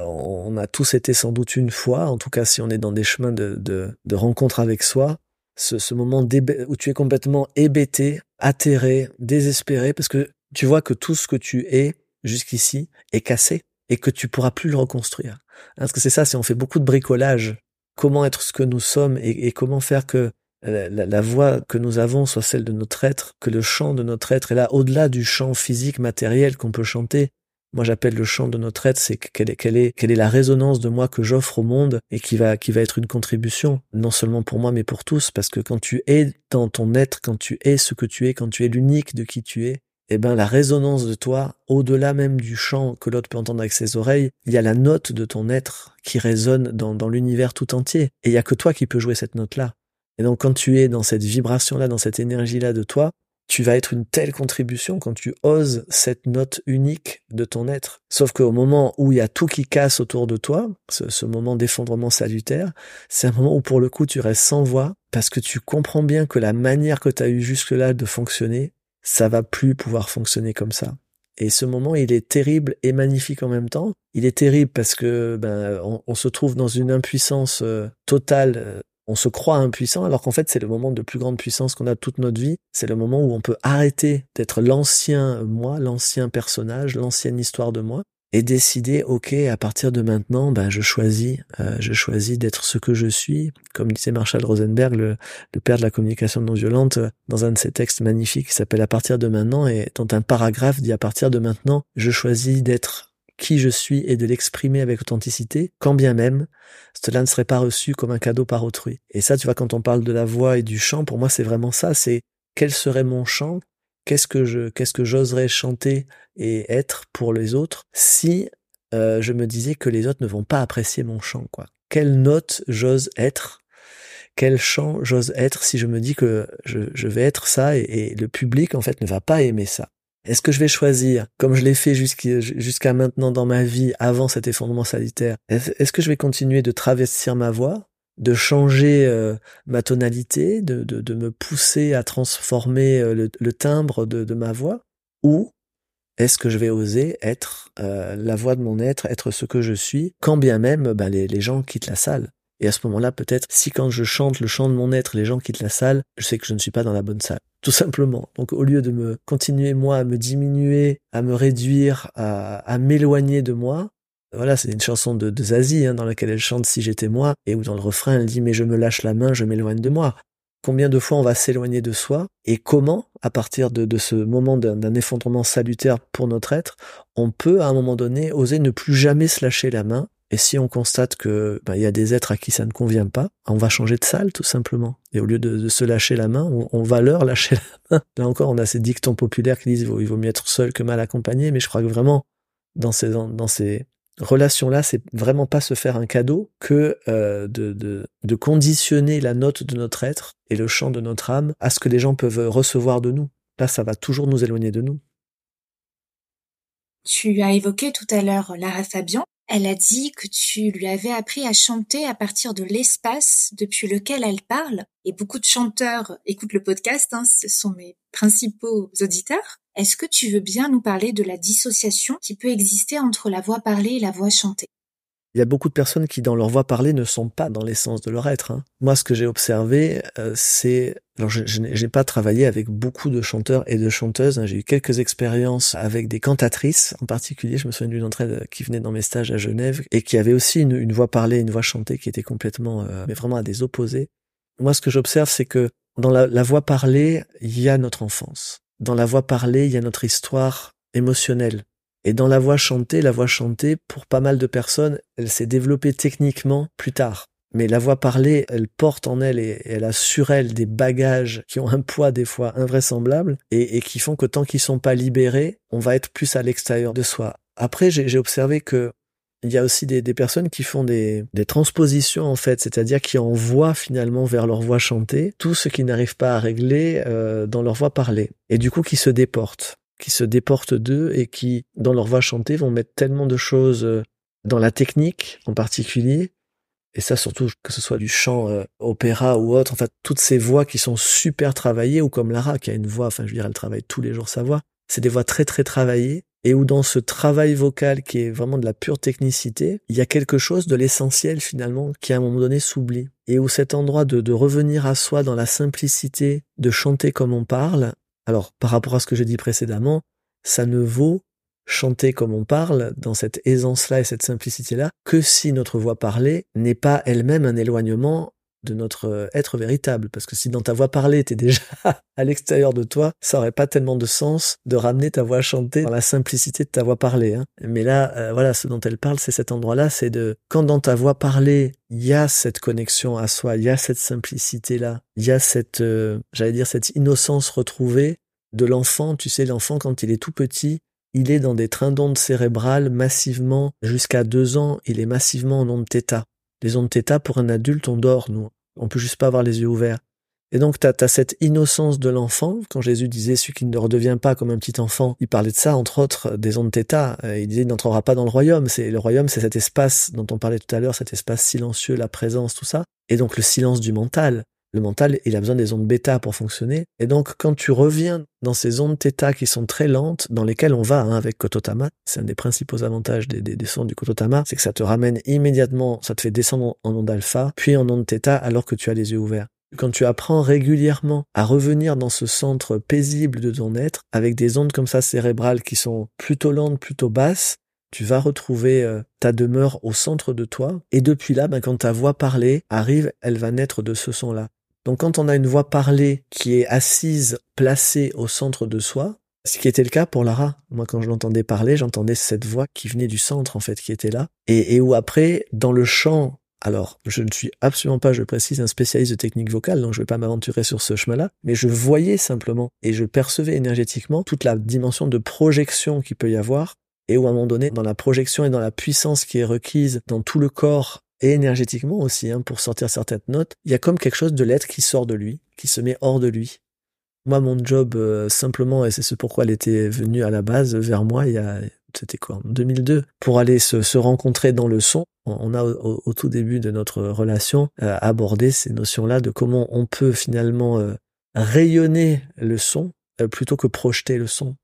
S4: on a tous été sans doute une fois. En tout cas, si on est dans des chemins de de, de rencontre avec soi, ce, ce moment où tu es complètement hébété, atterré, désespéré, parce que tu vois que tout ce que tu es jusqu'ici est cassé et que tu pourras plus le reconstruire. Parce que c'est ça, c'est on fait beaucoup de bricolage. Comment être ce que nous sommes et, comment faire que la, la, voix que nous avons soit celle de notre être, que le chant de notre être est là, au-delà du chant physique, matériel qu'on peut chanter. Moi, j'appelle le chant de notre être, c'est quelle est, quelle est, quelle est la résonance de moi que j'offre au monde et qui va être une contribution, non seulement pour moi, mais pour tous, parce que quand tu es dans ton être, quand tu es ce que tu es, quand tu es l'unique de qui tu es, eh ben la résonance de toi, au-delà même du chant que l'autre peut entendre avec ses oreilles, il y a la note de ton être qui résonne dans, l'univers tout entier. Et il y a que toi qui peux jouer cette note-là. Et donc quand tu es dans cette vibration-là, dans cette énergie-là de toi, tu vas être une telle contribution quand tu oses cette note unique de ton être. Sauf qu'au moment où il y a tout qui casse autour de toi, ce, moment d'effondrement salutaire, c'est un moment où pour le coup tu restes sans voix parce que tu comprends bien que la manière que tu as eu jusque-là de fonctionner, ça va plus pouvoir fonctionner comme ça. Et ce moment, il est terrible et magnifique en même temps. Il est terrible parce que ben on, se trouve dans une impuissance euh, totale. Euh, on se croit impuissant alors qu'en fait c'est le moment de plus grande puissance qu'on a toute notre vie. C'est le moment où on peut arrêter d'être l'ancien moi, l'ancien personnage, l'ancienne histoire de moi et décider, ok, à partir de maintenant, ben, je choisis, euh, je choisis d'être ce que je suis, comme disait Marshall Rosenberg, le, père de la communication non violente, dans un de ses textes magnifiques qui s'appelle À partir de maintenant, et dont un paragraphe dit à partir de maintenant, je choisis d'être qui je suis et de l'exprimer avec authenticité, quand bien même cela ne serait pas reçu comme un cadeau par autrui. Et ça, tu vois, quand on parle de la voix et du chant, pour moi, c'est vraiment ça, c'est quel serait mon chant qu'est-ce que je qu'est-ce que j'oserais chanter et être pour les autres si euh, je me disais que les autres ne vont pas apprécier mon chant quoi. Quelle note j'ose être? Quel chant j'ose être si je me dis que je, je vais être ça et, le public en fait ne va pas aimer ça? Est-ce que je vais choisir, comme je l'ai fait jusqu'à maintenant dans ma vie avant cet effondrement sanitaire, est-ce que je vais continuer de travestir ma voix de changer euh, ma tonalité, de, de, de, me pousser à transformer euh, le, timbre de, ma voix, ou est-ce que je vais oser être euh, la voix de mon être, être ce que je suis, quand bien même ben, les, les gens quittent la salle? Et à ce moment-là, peut-être, si quand je chante le chant de mon être, les gens quittent la salle, je sais que je ne suis pas dans la bonne salle. <laughs> Tout simplement. Donc au lieu de me continuer, moi, à me diminuer, à me réduire, à m'éloigner de moi, voilà, c'est une chanson de, de Zazie hein, dans laquelle elle chante Si j'étais moi, et où dans le refrain elle dit Mais je me lâche la main, je m'éloigne de moi. Combien de fois on va s'éloigner de soi et comment, à partir de, de ce moment d'un effondrement salutaire pour notre être, on peut à un moment donné oser ne plus jamais se lâcher la main. Et si on constate que ben, il y a des êtres à qui ça ne convient pas, on va changer de salle tout simplement. Et au lieu de, se lâcher la main, on, va leur lâcher la main. <laughs> Là encore, on a ces dictons populaires qui disent il vaut, mieux être seul que mal accompagné. Mais je crois que vraiment dans ces relation-là, c'est vraiment pas se faire un cadeau que euh, de, conditionner la note de notre être et le chant de notre âme à ce que les gens peuvent recevoir de nous. Là, ça va toujours nous éloigner de nous.
S5: Tu as évoqué tout à l'heure Lara Fabian. Elle a dit que tu lui avais appris à chanter à partir de l'espace depuis lequel elle parle. Et beaucoup de chanteurs écoutent le podcast, hein, ce sont mes principaux auditeurs. Est-ce que tu veux bien nous parler de la dissociation qui peut exister entre la voix parlée et la voix chantée?
S4: Il y a beaucoup de personnes qui, dans leur voix parlée, ne sont pas dans l'essence de leur être. Hein. Moi, ce que j'ai observé, euh, c'est... Alors, je, n'ai pas travaillé avec beaucoup de chanteurs et de chanteuses. Hein. J'ai eu quelques expériences avec des cantatrices. En particulier, je me souviens d'une d'entre elles qui venait dans mes stages à Genève et qui avait aussi une, voix parlée, une voix chantée qui était complètement... Euh, mais vraiment à des opposés. Moi, ce que j'observe, c'est que dans la, la voix parlée, il y a notre enfance. Dans la voix parlée, il y a notre histoire émotionnelle et dans la voix chantée, la voix chantée, pour pas mal de personnes, elle s'est développée techniquement plus tard. Mais la voix parlée, elle porte en elle et elle a sur elle des bagages qui ont un poids des fois invraisemblable et, qui font que tant qu'ils sont pas libérés, on va être plus à l'extérieur de soi. Après, j'ai observé que il y a aussi des, personnes qui font des, transpositions en fait, c'est-à-dire qui envoient finalement vers leur voix chantée tout ce qu'ils n'arrivent pas à régler euh, dans leur voix parlée. Et du coup qui se déportent qui se déportent d'eux et qui, dans leur voix chantée, vont mettre tellement de choses euh, dans la technique en particulier, et ça surtout que ce soit du chant euh, opéra ou autre, en fait, toutes ces voix qui sont super travaillées, ou comme Lara qui a une voix, enfin je veux dire, elle travaille tous les jours sa voix, c'est des voix très très travaillées, et où dans ce travail vocal qui est vraiment de la pure technicité, il y a quelque chose de l'essentiel finalement qui à un moment donné s'oublie, et où cet endroit de, de revenir à soi dans la simplicité, de chanter comme on parle, alors par rapport à ce que j'ai dit précédemment, ça ne vaut chanter comme on parle, dans cette aisance-là et cette simplicité-là, que si notre voix parlée n'est pas elle-même un éloignement de notre euh, être véritable. Parce que si dans ta voix parlée, t'es déjà <laughs> à l'extérieur de toi, ça aurait pas tellement de sens de ramener ta voix chantée dans la simplicité de ta voix parlée. Hein. Mais là, euh, voilà, ce dont elle parle, c'est cet endroit-là, c'est de quand dans ta voix parlée, il y a cette connexion à soi, il y a cette simplicité-là, il y a cette, euh, j'allais dire, cette innocence retrouvée de l'enfant. Tu sais, l'enfant quand il est tout petit, il est dans des trains d'ondes cérébrales massivement, jusqu'à deux ans, il est massivement en ondes θ. Les ondes θ, pour un adulte, on dort, nous. On peut juste pas avoir les yeux ouverts. Et donc, tu as, cette innocence de l'enfant. Quand Jésus disait celui qui ne redevient pas comme un petit enfant, il parlait de ça, entre autres, des ondes θ. Euh, il disait il n'entrera pas dans le royaume. C'est Le royaume, c'est cet espace dont on parlait tout à l'heure, cet espace silencieux, la présence, tout ça. Et donc, le silence du mental. Le mental, il a besoin des ondes bêta pour fonctionner. Et donc, quand tu reviens dans ces ondes θ qui sont très lentes, dans lesquelles on va hein, avec Kototama, c'est un des principaux avantages des, des, des sons du Kototama, c'est que ça te ramène immédiatement, ça te fait descendre en onde alpha, puis en onde θ alors que tu as les yeux ouverts. Quand tu apprends régulièrement à revenir dans ce centre paisible de ton être, avec des ondes comme ça cérébrales qui sont plutôt lentes, plutôt basses, tu vas retrouver euh, ta demeure au centre de toi. Et depuis là, ben, quand ta voix parlée arrive, elle va naître de ce son-là. Donc quand on a une voix parlée qui est assise, placée au centre de soi, ce qui était le cas pour Lara. Moi, quand je l'entendais parler, j'entendais cette voix qui venait du centre, en fait, qui était là. Et, et où après, dans le chant, alors, je ne suis absolument pas, je précise, un spécialiste de technique vocale, donc je ne vais pas m'aventurer sur ce chemin-là, mais je voyais simplement et je percevais énergétiquement toute la dimension de projection qu'il peut y avoir, et où à un moment donné, dans la projection et dans la puissance qui est requise dans tout le corps et énergétiquement aussi, hein, pour sortir certaines notes, il y a comme quelque chose de l'être qui sort de lui, qui se met hors de lui. Moi, mon job, euh, simplement, et c'est ce pourquoi elle était venue à la base vers moi il y a, c'était quoi, en 2002, pour aller se, rencontrer dans le son. On a au, tout début de notre relation euh, abordé ces notions-là de comment on peut finalement euh, rayonner le son plutôt que projeter le son.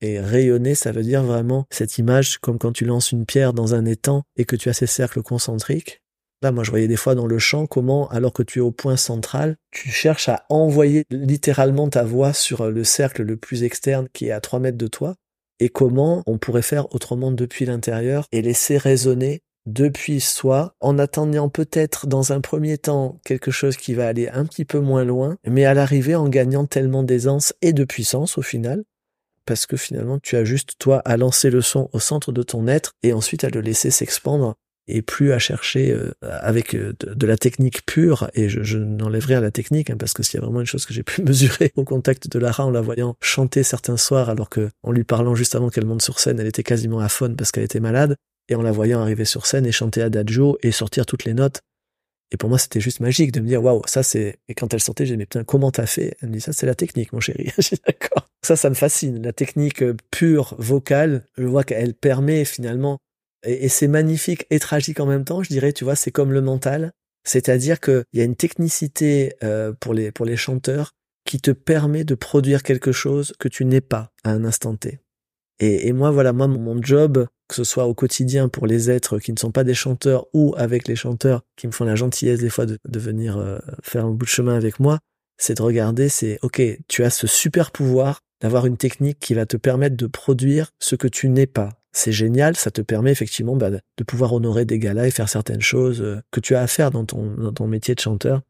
S4: Et rayonner, ça veut dire vraiment cette image comme quand tu lances une pierre dans un étang et que tu as ces cercles concentriques Moi, je voyais des fois dans le chant comment, alors que tu es au point central, tu cherches à envoyer littéralement ta voix sur le cercle le plus externe qui est à 3 mètres de toi, et comment on pourrait faire autrement depuis l'intérieur et laisser résonner depuis soi, en attendant peut-être dans un premier temps quelque chose qui va aller un petit peu moins loin, mais à l'arrivée en gagnant tellement d'aisance et de puissance au final, parce que finalement tu as juste toi à lancer le son au centre de ton être et ensuite à le laisser s'expandre et plus à chercher euh, avec euh, de, la technique pure, et je, je n'enlèverai à la technique, hein, parce que s'il y a vraiment une chose que j'ai pu <laughs> mesurer au contact de Lara en la voyant chanter certains soirs, alors que en lui parlant juste avant qu'elle monte sur scène, elle était quasiment à faune parce qu'elle était malade, et en la voyant arriver sur scène et chanter Adagio et sortir toutes les notes. Et pour moi, c'était juste magique de me dire, waouh, ça c'est, et quand elle sortait, j'ai dit, mais putain, comment t'as fait? Elle me dit, ça c'est la technique, mon chéri. <laughs> j'ai d'accord. Ça, ça me fascine. La technique euh, pure, vocale, je vois qu'elle permet finalement et, c'est magnifique et tragique en même temps, je dirais, tu vois, c'est comme le mental. C'est-à-dire qu'il y a une technicité euh, pour, les, pour les chanteurs qui te permet de produire quelque chose que tu n'es pas à un instant T. Et, et, moi, voilà, moi, mon job, que ce soit au quotidien pour les êtres qui ne sont pas des chanteurs ou avec les chanteurs qui me font la gentillesse des fois de, venir euh, faire un bout de chemin avec moi, c'est de regarder, c'est, ok, tu as ce super pouvoir d'avoir une technique qui va te permettre de produire ce que tu n'es pas c'est génial, ça te permet effectivement bah, de pouvoir honorer des galas et faire certaines choses euh, que tu as à faire dans ton, dans ton métier de chanteur.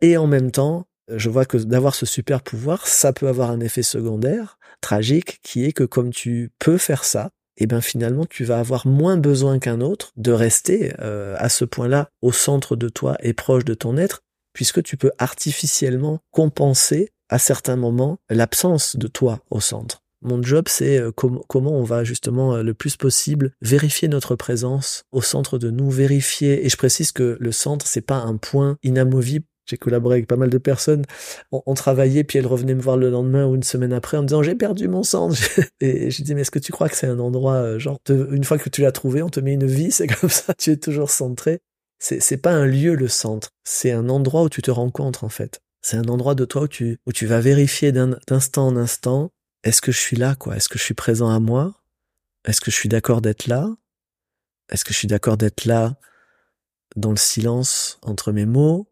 S4: Et en même temps, je vois que d'avoir ce super pouvoir, ça peut avoir un effet secondaire, tragique, qui est que comme tu peux faire ça, et eh ben finalement tu vas avoir moins besoin qu'un autre de rester euh, à ce point-là au centre de toi et proche de ton être, puisque tu peux artificiellement compenser à certains moments l'absence de toi au centre. Mon job, c'est euh, comment on va justement euh, le plus possible vérifier notre présence au centre de nous, vérifier. Et je précise que le centre, c'est pas un point inamovible J'ai collaboré avec pas mal de personnes. On, travaillait, puis elles revenaient me voir le lendemain ou une semaine après en me disant j'ai perdu mon centre. <laughs> Et je dis mais est-ce que tu crois que c'est un endroit euh, genre une fois que tu l'as trouvé, on te met une vie, c'est <laughs> comme ça, tu es toujours centré. C'est pas un lieu le centre, c'est un endroit où tu te rencontres en fait. C'est un endroit de toi où tu où tu vas vérifier d'instant en instant est-ce que je suis là quoi, est-ce que je suis présent à moi, est-ce que je suis d'accord d'être là, est-ce que je suis d'accord d'être là dans le silence entre mes mots?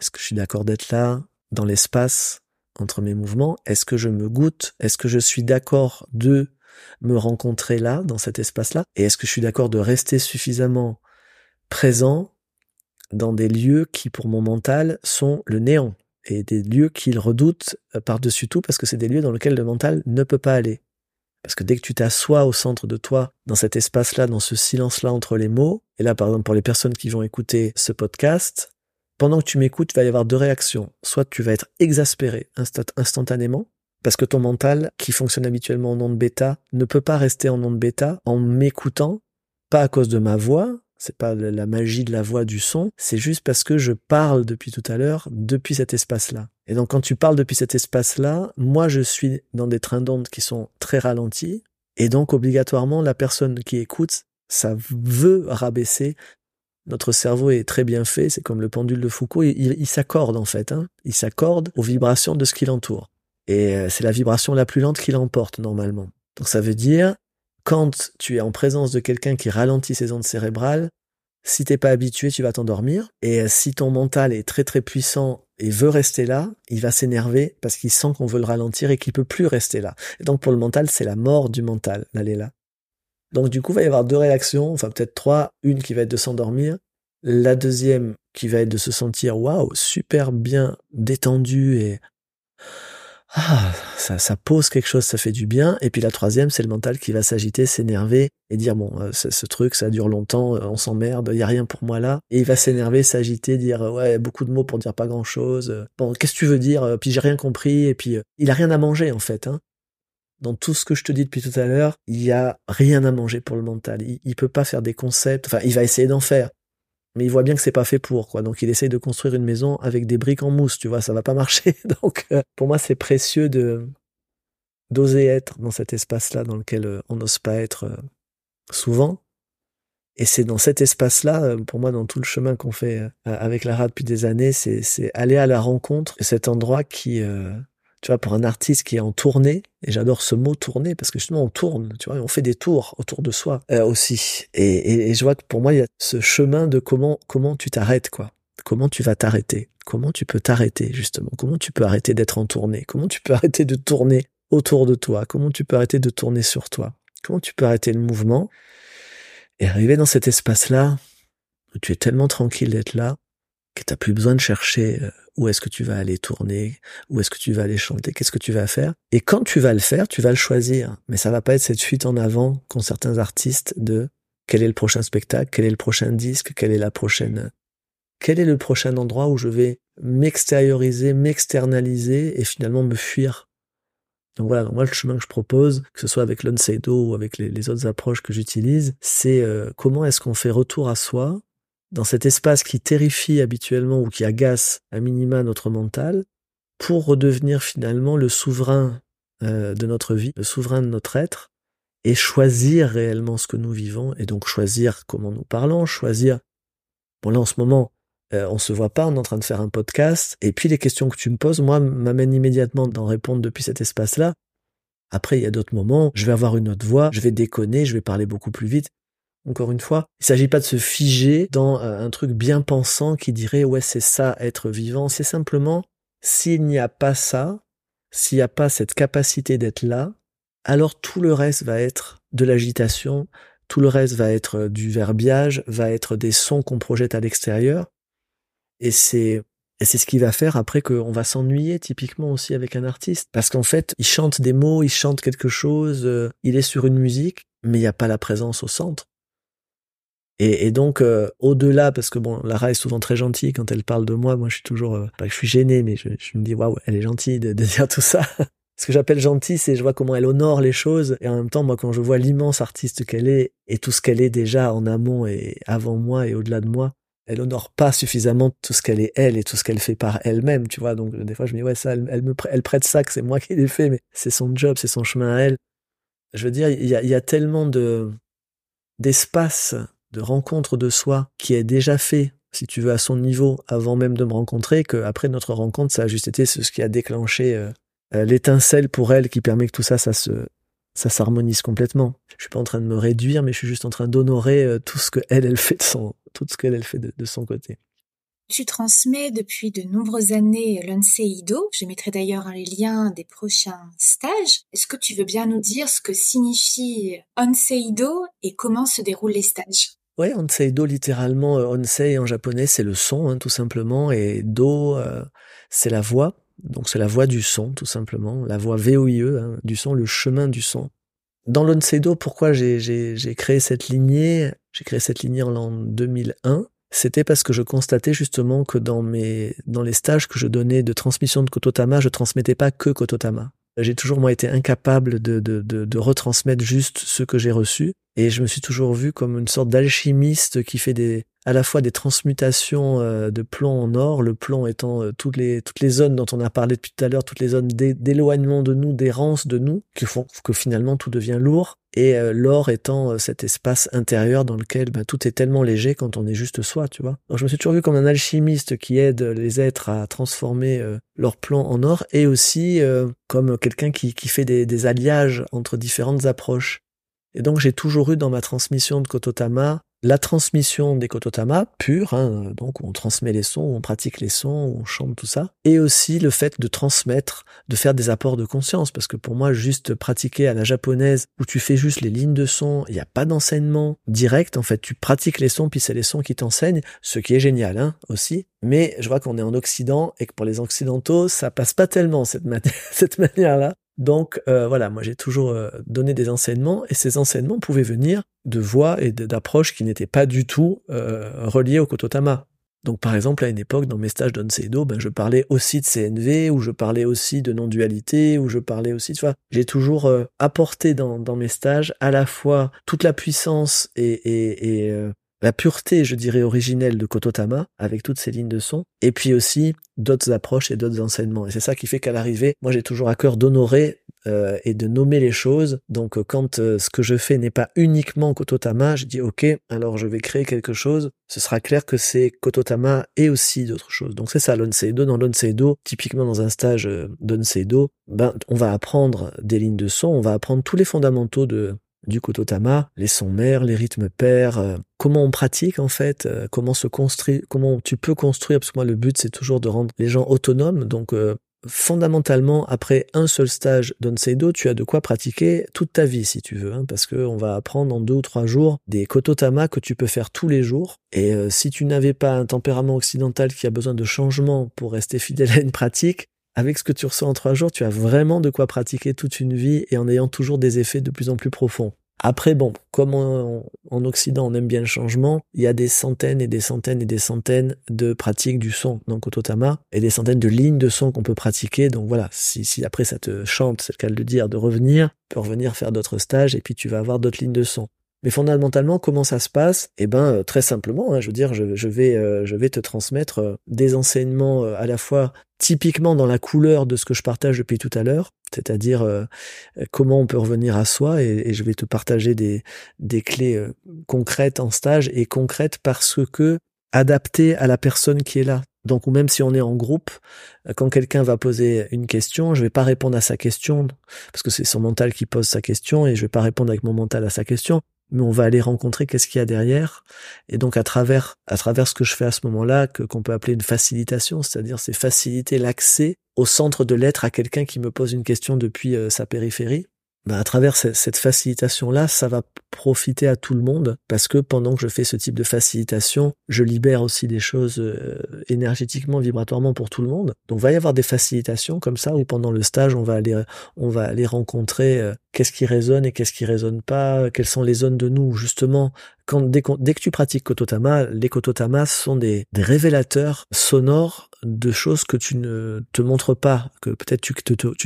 S4: Est-ce que je suis d'accord d'être là, dans l'espace, entre mes mouvements? Est-ce que je me goûte? Est-ce que je suis d'accord de me rencontrer là, dans cet espace-là? Et est-ce que je suis d'accord de rester suffisamment présent dans des lieux qui, pour mon mental, sont le néant? Et des lieux qu'il redoute euh, par-dessus tout parce que c'est des lieux dans lesquels le mental ne peut pas aller. Parce que dès que tu t'assois au centre de toi, dans cet espace-là, dans ce silence-là entre les mots, et là par exemple pour les personnes qui vont écouter ce podcast, pendant que tu m'écoutes, il va y avoir deux réactions. Soit tu vas être exaspéré instantanément, parce que ton mental, qui fonctionne habituellement en onde bêta, ne peut pas rester en onde bêta en m'écoutant, pas à cause de ma voix, c'est pas la magie de la voix du son, c'est juste parce que je parle depuis tout à l'heure, depuis cet espace-là. Et donc quand tu parles depuis cet espace-là, moi je suis dans des trains d'ondes qui sont très ralentis, et donc obligatoirement la personne qui écoute, ça veut rabaisser notre cerveau est très bien fait, c'est comme le pendule de Foucault, il, s'accorde en fait, hein. il s'accorde aux vibrations de ce qui l'entoure. Et euh, c'est la vibration la plus lente qui l'emporte normalement. Donc ça veut dire, quand tu es en présence de quelqu'un qui ralentit ses ondes cérébrales, si t'es pas habitué, tu vas t'endormir. Et euh, si ton mental est très très puissant et veut rester là, il va s'énerver parce qu'il sent qu'on veut le ralentir et qu'il peut plus rester là. Et donc pour le mental, c'est la mort du mental d'aller là. Donc du coup, il va y avoir deux réactions, enfin peut-être trois. Une qui va être de s'endormir, la deuxième qui va être de se sentir waouh, super bien détendu et ah, ça, ça pose quelque chose, ça fait du bien. Et puis la troisième, c'est le mental qui va s'agiter, s'énerver et dire bon, euh, ce, truc, ça dure longtemps, euh, on s'emmerde, il y a rien pour moi là. Et il va s'énerver, s'agiter, dire ouais, beaucoup de mots pour dire pas grand chose. Bon, qu'est-ce que tu veux dire Puis j'ai rien compris. Et puis il a rien à manger en fait. Hein dans tout ce que je te dis depuis tout à l'heure, il y a rien à manger pour le mental. Il, il peut pas faire des concepts. Enfin, il va essayer d'en faire, mais il voit bien que c'est pas fait pour quoi. Donc il essaye de construire une maison avec des briques en mousse. Tu vois, ça va pas marcher. <laughs> Donc euh, pour moi, c'est précieux de d'oser être dans cet espace-là dans lequel euh, on n'ose pas être euh, souvent. Et c'est dans cet espace-là, pour moi, dans tout le chemin qu'on fait avec Lara depuis des années, c'est aller à la rencontre de cet endroit qui tu vois, pour un artiste qui est en tournée, et j'adore ce mot tournée parce que justement on tourne, tu vois, on fait des tours autour de soi euh, aussi. Et, et, je vois que pour moi il y a ce chemin de comment comment tu t'arrêtes quoi, comment tu vas t'arrêter, comment tu peux t'arrêter justement, comment tu peux arrêter d'être en tournée, comment tu peux <laughs> arrêter de tourner autour de toi, comment tu peux arrêter de tourner sur toi, comment tu peux arrêter le mouvement? Et arriver dans cet espace là où tu es tellement tranquille d'être là que t'as plus besoin de chercher euh, où est-ce que tu vas aller tourner, où est-ce que tu vas aller chanter, qu'est-ce que tu vas faire. Et quand tu vas le faire, tu vas le choisir. Mais ça va pas être cette fuite en avant qu'ont certains artistes de quel est le prochain spectacle, quel est le prochain disque, quelle est la prochaine, quel est le prochain endroit où je vais m'extérioriser, m'externaliser et finalement me fuir. Donc voilà, moi le chemin que je propose, que ce soit avec l'Unseido ou avec les, autres approches que j'utilise, c'est euh, comment est-ce qu'on fait retour à soi dans cet espace qui terrifie habituellement ou qui agace à minima notre mental, pour redevenir finalement le souverain euh, de notre vie, le souverain de notre être, et choisir réellement ce que nous vivons, et donc choisir comment nous parlons, choisir... Bon là en ce moment, euh, on se voit pas, on est en train de faire un podcast, et puis les questions que tu me poses, moi, m'amènent immédiatement d'en répondre depuis cet espace-là. Après, il y a d'autres moments, je vais avoir une autre voix, je vais déconner, je vais parler beaucoup plus vite, encore une fois, il s'agit pas de se figer dans euh, un truc bien pensant qui dirait ouais c'est ça être vivant. C'est simplement s'il n'y a pas ça, s'il n'y a pas cette capacité d'être là, alors tout le reste va être de l'agitation, tout le reste va être euh, du verbiage, va être des sons qu'on projette à l'extérieur. Et c'est et c'est ce qui va faire après qu'on va s'ennuyer typiquement aussi avec un artiste. Parce qu'en fait, il chante des mots, il chante quelque chose, euh, il est sur une musique, mais il n'y a pas la présence au centre. Et, donc, euh, au-delà, parce que bon, Lara est souvent très gentille quand elle parle de moi. Moi, je suis toujours, euh, pas je suis gêné, mais je, me dis, waouh, elle est gentille de, de <laughs> dire tout ça. Ce que j'appelle gentil, c'est je vois comment elle honore les choses. Et en même temps, moi, quand je vois l'immense artiste qu'elle est et tout ce qu'elle est déjà en amont et avant moi et au-delà de moi, elle honore pas suffisamment tout ce qu'elle est elle et tout ce qu'elle fait par elle-même, tu vois. Donc des fois je me dis ouais ça, elle, me elle prête ça que c'est moi qui l'ai fait, mais c'est son job, c'est son chemin à elle. Je veux dire, il y a, y a tellement de d'espace de rencontre de soi qui est déjà fait, si tu veux, à son niveau avant même de me rencontrer, que après notre rencontre, ça a juste été ce qui a déclenché euh, euh, l'étincelle pour elle qui permet que tout ça, ça se ça s'harmonise complètement. Je suis pas en train de me réduire, mais je suis juste en train d'honorer euh, tout ce que elle, fait de son, tout ce qu'elle, elle fait de, son côté.
S5: Tu transmets depuis de nombreuses années l'Onseido. Je mettrai d'ailleurs un lien des prochains stages. Est-ce que tu veux bien nous dire ce que signifie Onseido et comment se déroulent les stages?
S4: Ouais, Onseido, littéralement, euh, Onsei en japonais, c'est le son, hein, tout simplement, et Do, euh, c'est la voix. Donc c'est la voix du son, tout simplement, la voix VOIE hein, du son, le chemin du son. Dans l'Onsedo, pourquoi j'ai créé cette lignée? J'ai créé cette lignée en l'an 2001. C'était parce que je constatais justement que dans mes dans les stages que je donnais de transmission de Kototama, je transmettais pas que Kototama. J'ai toujours moi été incapable de, de, de, de retransmettre juste ce que j'ai reçu, et je me suis toujours vu comme une sorte d'alchimiste qui fait des à la fois des transmutations euh, de plomb en or, le plomb étant euh, toutes les toutes les zones dont on a parlé depuis tout à l'heure, toutes les zones d'éloignement de nous, d'errance de nous, qui font que finalement tout devient lourd, et euh, l'or étant cet espace intérieur dans lequel bah, tout est tellement léger quand on est juste soi, tu vois. Donc je me suis toujours vu comme un alchimiste qui aide les êtres à transformer leur plomb en or, et aussi comme quelqu'un qui, qui fait des, des alliages entre différentes approches. Et donc j'ai toujours eu dans ma transmission de Kototama la transmission des Kototama pure, hein, donc on transmet les sons, on pratique les sons, on chante tout ça, et aussi le fait de transmettre, de faire des apports de conscience, parce que pour moi, juste pratiquer à la japonaise, où tu fais juste les lignes de son, il n'y a pas d'enseignement direct, en fait, tu pratiques les sons, puis c'est les sons qui t'enseignent, ce qui est génial hein, aussi, mais je vois qu'on est en Occident, et que pour les Occidentaux, ça passe pas tellement cette <laughs> manière-là, donc euh, voilà, moi j'ai toujours euh, donné des enseignements et ces enseignements pouvaient venir de voix et d'approches qui n'étaient pas du tout euh, reliées au Kototama. Donc par exemple à une époque dans mes stages d'Onseido, ben je parlais aussi de CNV ou je parlais aussi de non-dualité ou je parlais aussi, tu vois, j'ai toujours apporté dans, mes stages à la fois toute la puissance et, et, et la pureté, je dirais, originelle de Kototama, avec toutes ces lignes de son, et puis aussi d'autres approches et d'autres enseignements. Et c'est ça qui fait qu'à l'arrivée, moi j'ai toujours à cœur d'honorer euh, et de nommer les choses. Donc euh, quand euh, ce que je fais n'est pas uniquement Kototama, je dis ok, alors je vais créer quelque chose. Ce sera clair que c'est Kototama et aussi d'autres choses. Donc c'est ça l'Onseido. Dans l'Onseido, typiquement dans un stage d'Onseido, ben on va apprendre des lignes de son, on va apprendre tous les fondamentaux de du Kototama, les sons mères, les rythmes pairs, euh, comment on pratique en fait, euh, comment se construit, comment tu peux construire, parce que moi le but c'est toujours de rendre les gens autonomes, donc euh, fondamentalement après un seul stage d'Onseido, tu as de quoi pratiquer toute ta vie si tu veux, hein, parce qu'on va apprendre en deux ou trois jours des Kototama que tu peux faire tous les jours, et si tu n'avais pas un tempérament occidental qui a besoin de changement pour rester fidèle <laughs> à une pratique, avec ce que tu reçois en trois jours, tu as vraiment de quoi pratiquer toute une vie et en ayant toujours des effets de plus en plus profonds. Après, bon, comme en, Occident on aime bien le changement, il y a des centaines et des centaines et des centaines de pratiques du son dans Kototama et des centaines de lignes de son qu'on peut pratiquer. Donc voilà, si, si après ça te chante, c'est le cas de le dire, de revenir, tu peux revenir faire d'autres stages et puis tu vas avoir d'autres lignes de son. Mais fondamentalement, comment ça se passe? Eh ben, euh, très simplement. Hein, je veux dire, je, vais, euh, je vais te transmettre euh, des enseignements à la fois typiquement dans la couleur de ce que je partage depuis tout à l'heure, c'est-à-dire comment on peut revenir à soi, et, je vais te partager des, clés concrètes en stage et concrètes parce que adaptées à la personne qui est là. Donc, ou même si on est en groupe, quand quelqu'un va poser une question, je vais pas répondre à sa question parce que c'est son mental qui pose sa question et je vais pas répondre avec mon mental à sa question mais on va aller rencontrer qu'est-ce qu'il y a derrière. Et donc à travers, à travers ce que je fais à ce moment-là, que qu'on peut appeler une facilitation, c'est-à-dire c'est faciliter l'accès au centre de l'être à quelqu'un qui me pose une question depuis euh, sa périphérie. Ben, à travers cette facilitation-là, ça va profiter à tout le monde parce que pendant que je fais ce type de facilitation, je libère aussi des choses euh, énergétiquement, vibratoirement pour tout le monde. Donc, va y avoir des facilitations comme ça où pendant le stage, on va aller, on va aller rencontrer euh, qu'est-ce qui résonne et qu'est-ce qui résonne pas, quelles sont les zones de nous justement. Quand dès, que tu pratiques Kototama, les Kototama sont des, des révélateurs sonores de choses que tu ne te montres pas, que peut-être tu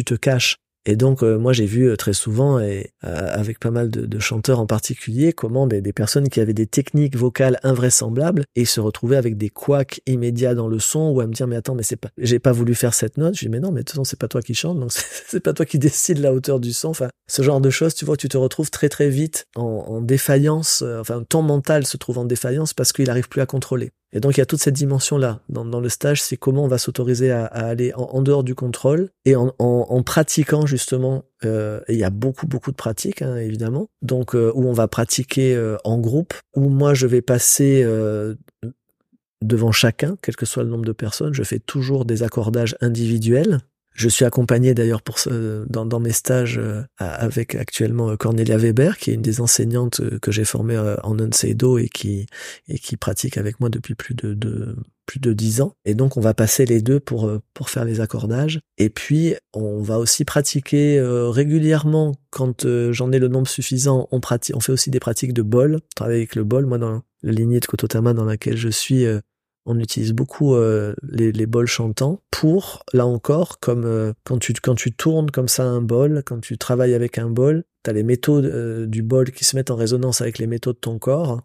S4: te caches Et donc, euh, moi, j'ai vu euh, très souvent, et euh, avec pas mal de, de, chanteurs en particulier, comment des, des, personnes qui avaient des techniques vocales invraisemblables et se retrouvaient avec des couacs immédiats dans le son, ou à me dire, mais attends, mais c'est pas, j'ai pas voulu faire cette note. Je dis, mais non, mais de toute façon, c'est pas toi qui chante, donc <laughs> c'est pas toi qui décide la hauteur du son. Enfin, ce genre de choses, tu vois, tu te retrouves très très vite en, en défaillance. enfin, ton mental se trouve en défaillance parce qu'il arrive plus à contrôler. Et donc il y a toute cette dimension-là dans, le stage, c'est comment on va s'autoriser à, aller en, dehors du contrôle et en, pratiquant justement. Euh, et il y a beaucoup beaucoup de pratiques hein, évidemment. Donc euh, où on va pratiquer euh, en groupe, où moi je vais passer devant chacun, quel que soit le nombre de personnes, je fais toujours des accordages individuels je suis accompagné d'ailleurs pour ce, dans, dans, mes stages euh, avec actuellement euh, Cornelia Weber, qui est une des enseignantes euh, que j'ai formées en Unseido et qui et qui pratique avec moi depuis plus de, de plus de dix ans. Et donc on va passer les deux pour pour faire les accordages. Et puis on va aussi pratiquer régulièrement quand j'en ai le nombre suffisant. On pratique, on fait aussi des pratiques de bol. Travailler avec le bol. Moi dans la lignée de Kototama dans laquelle je suis, on utilise beaucoup euh, les, les, bols chantants pour, là encore, comme euh, quand, tu, quand tu tournes comme ça un bol, quand tu travailles avec un bol, tu as les métaux euh, du bol qui se mettent en résonance avec les métaux de ton corps.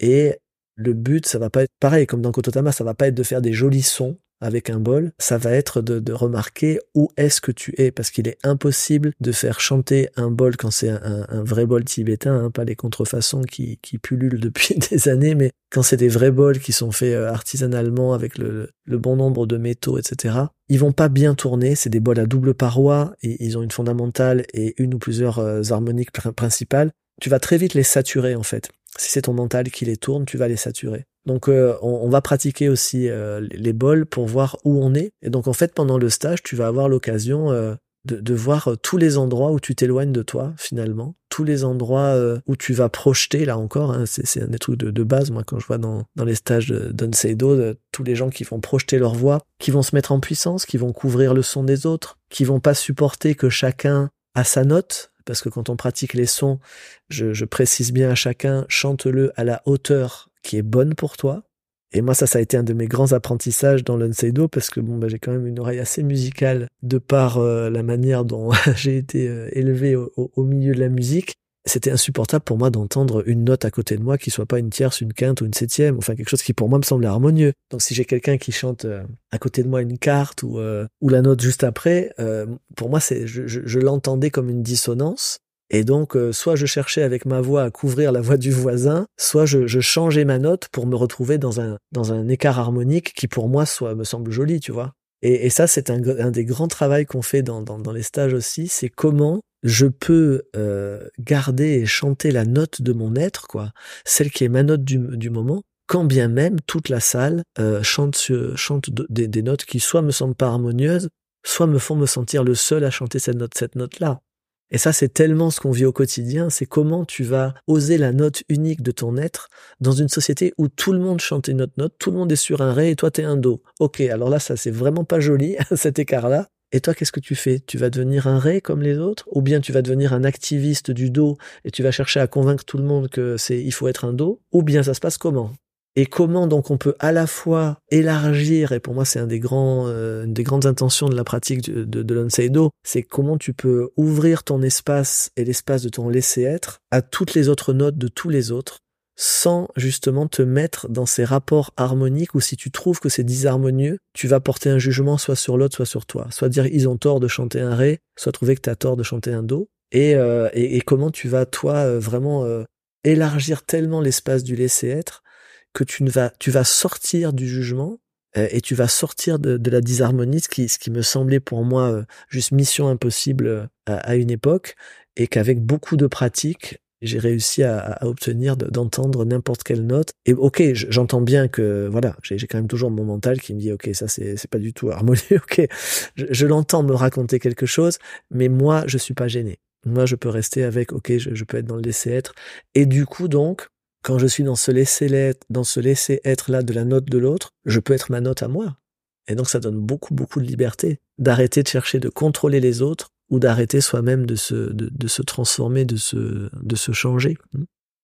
S4: Et le but, ça va pas être pareil, comme dans Kototama, ça va pas être de faire des jolis sons, avec un bol, ça va être de, de remarquer où est-ce que tu es, parce qu'il est impossible de faire chanter un bol quand c'est un, vrai bol tibétain, hein, pas les contrefaçons qui, qui pullulent depuis <laughs> des années, mais quand c'est des vrais bols qui sont faits euh, artisanalement avec le, le bon nombre de métaux, etc. Ils vont pas bien tourner, c'est des bols à double paroi, et ils ont une fondamentale et une ou plusieurs euh, harmoniques principales. Tu vas très vite les saturer en fait. Si c'est ton mental qui les tourne, tu vas les saturer. Donc euh, on, va pratiquer aussi euh, les bols pour voir où on est. Et donc en fait pendant le stage, tu vas avoir l'occasion euh, de, voir tous les endroits où tu t'éloignes de toi finalement, tous les endroits où tu vas projeter là encore. Hein, c'est un des trucs de, base moi quand je vois dans, les stages d'Unseido, tous les gens qui vont projeter leur voix, qui vont se mettre en puissance, qui vont couvrir le son des autres, qui vont pas supporter que chacun a sa note. Parce que quand on pratique les sons, je précise bien à chacun, chante-le à la hauteur qui est bonne pour toi. Et moi, ça, ça a été un de mes grands apprentissages dans l'Unseido parce que bon, bah, j'ai quand même une oreille assez musicale de par euh, la manière dont <laughs> j'ai été euh, élevé au, milieu de la musique. C'était insupportable pour moi d'entendre une note à côté de moi qui soit pas une tierce, une quinte ou une septième, enfin quelque chose qui pour moi me semblait harmonieux. Donc si j'ai quelqu'un qui chante euh, à côté de moi une carte ou, ou la note juste après, pour moi c'est je l'entendais comme une dissonance et donc, euh, soit je cherchais avec ma voix à couvrir la voix du voisin, soit je, je, changeais ma note pour me retrouver dans un, dans un écart harmonique qui pour moi soit, me semble joli, tu vois. Et, et ça, c'est un, un, des grands travaux qu'on fait dans, dans, dans, les stages aussi, c'est comment je peux euh, garder et chanter la note de mon être, quoi, celle qui est ma note du, du moment, quand bien même toute la salle euh, chante, chante des, des notes qui soit me semblent pas harmonieuses, soit me font me sentir le seul à chanter cette note, cette note-là. Et ça, c'est tellement ce qu'on vit au quotidien, c'est comment tu vas oser la note unique de ton être dans une société où tout le monde chante une autre note, tout le monde est sur un ré et toi t'es un do. Ok, alors là, ça c'est vraiment pas joli, <laughs> cet écart-là. Et toi, qu'est-ce que tu fais? Tu vas devenir un ré comme les autres? Ou bien tu vas devenir un activiste du do et tu vas chercher à convaincre tout le monde que c'est il faut être un do? Ou bien ça se passe comment? Et comment donc on peut à la fois élargir, et pour moi c'est un des grands, euh, une des grandes intentions de la pratique de, de, de l'Unseido, c'est comment tu peux ouvrir ton espace et l'espace de ton laisser-être à toutes les autres notes de tous les autres, sans justement te mettre dans ces rapports harmoniques où si tu trouves que c'est disharmonieux, tu vas porter un jugement soit sur l'autre, soit sur toi. Soit dire ils ont tort de chanter un ré, soit trouver que tu as tort de chanter un do. Et, euh, et, et, comment tu vas, toi, euh, vraiment euh, élargir tellement l'espace du laisser-être que tu ne vas, tu vas sortir du jugement euh, et tu vas sortir de, de, la disharmonie, ce qui, ce qui me semblait pour moi euh, juste mission impossible euh, à, une époque, et qu'avec beaucoup de pratique, j'ai réussi à, obtenir d'entendre n'importe quelle note. Et ok, j'entends bien que voilà, j'ai quand même toujours mon mental qui me dit ok, ça c'est pas du tout harmonieux. <laughs> Ok, je, je l'entends me raconter quelque chose, mais moi je suis pas gêné. Moi je peux rester avec ok, je, je peux être dans le laisser être. Et du coup donc, quand je suis dans ce laisser être, dans ce laisser être là de la note de l'autre, je peux être ma note à moi. Et donc ça donne beaucoup beaucoup de liberté d'arrêter de chercher de contrôler les autres ou d'arrêter soi-même de se de, se transformer, de se de se changer.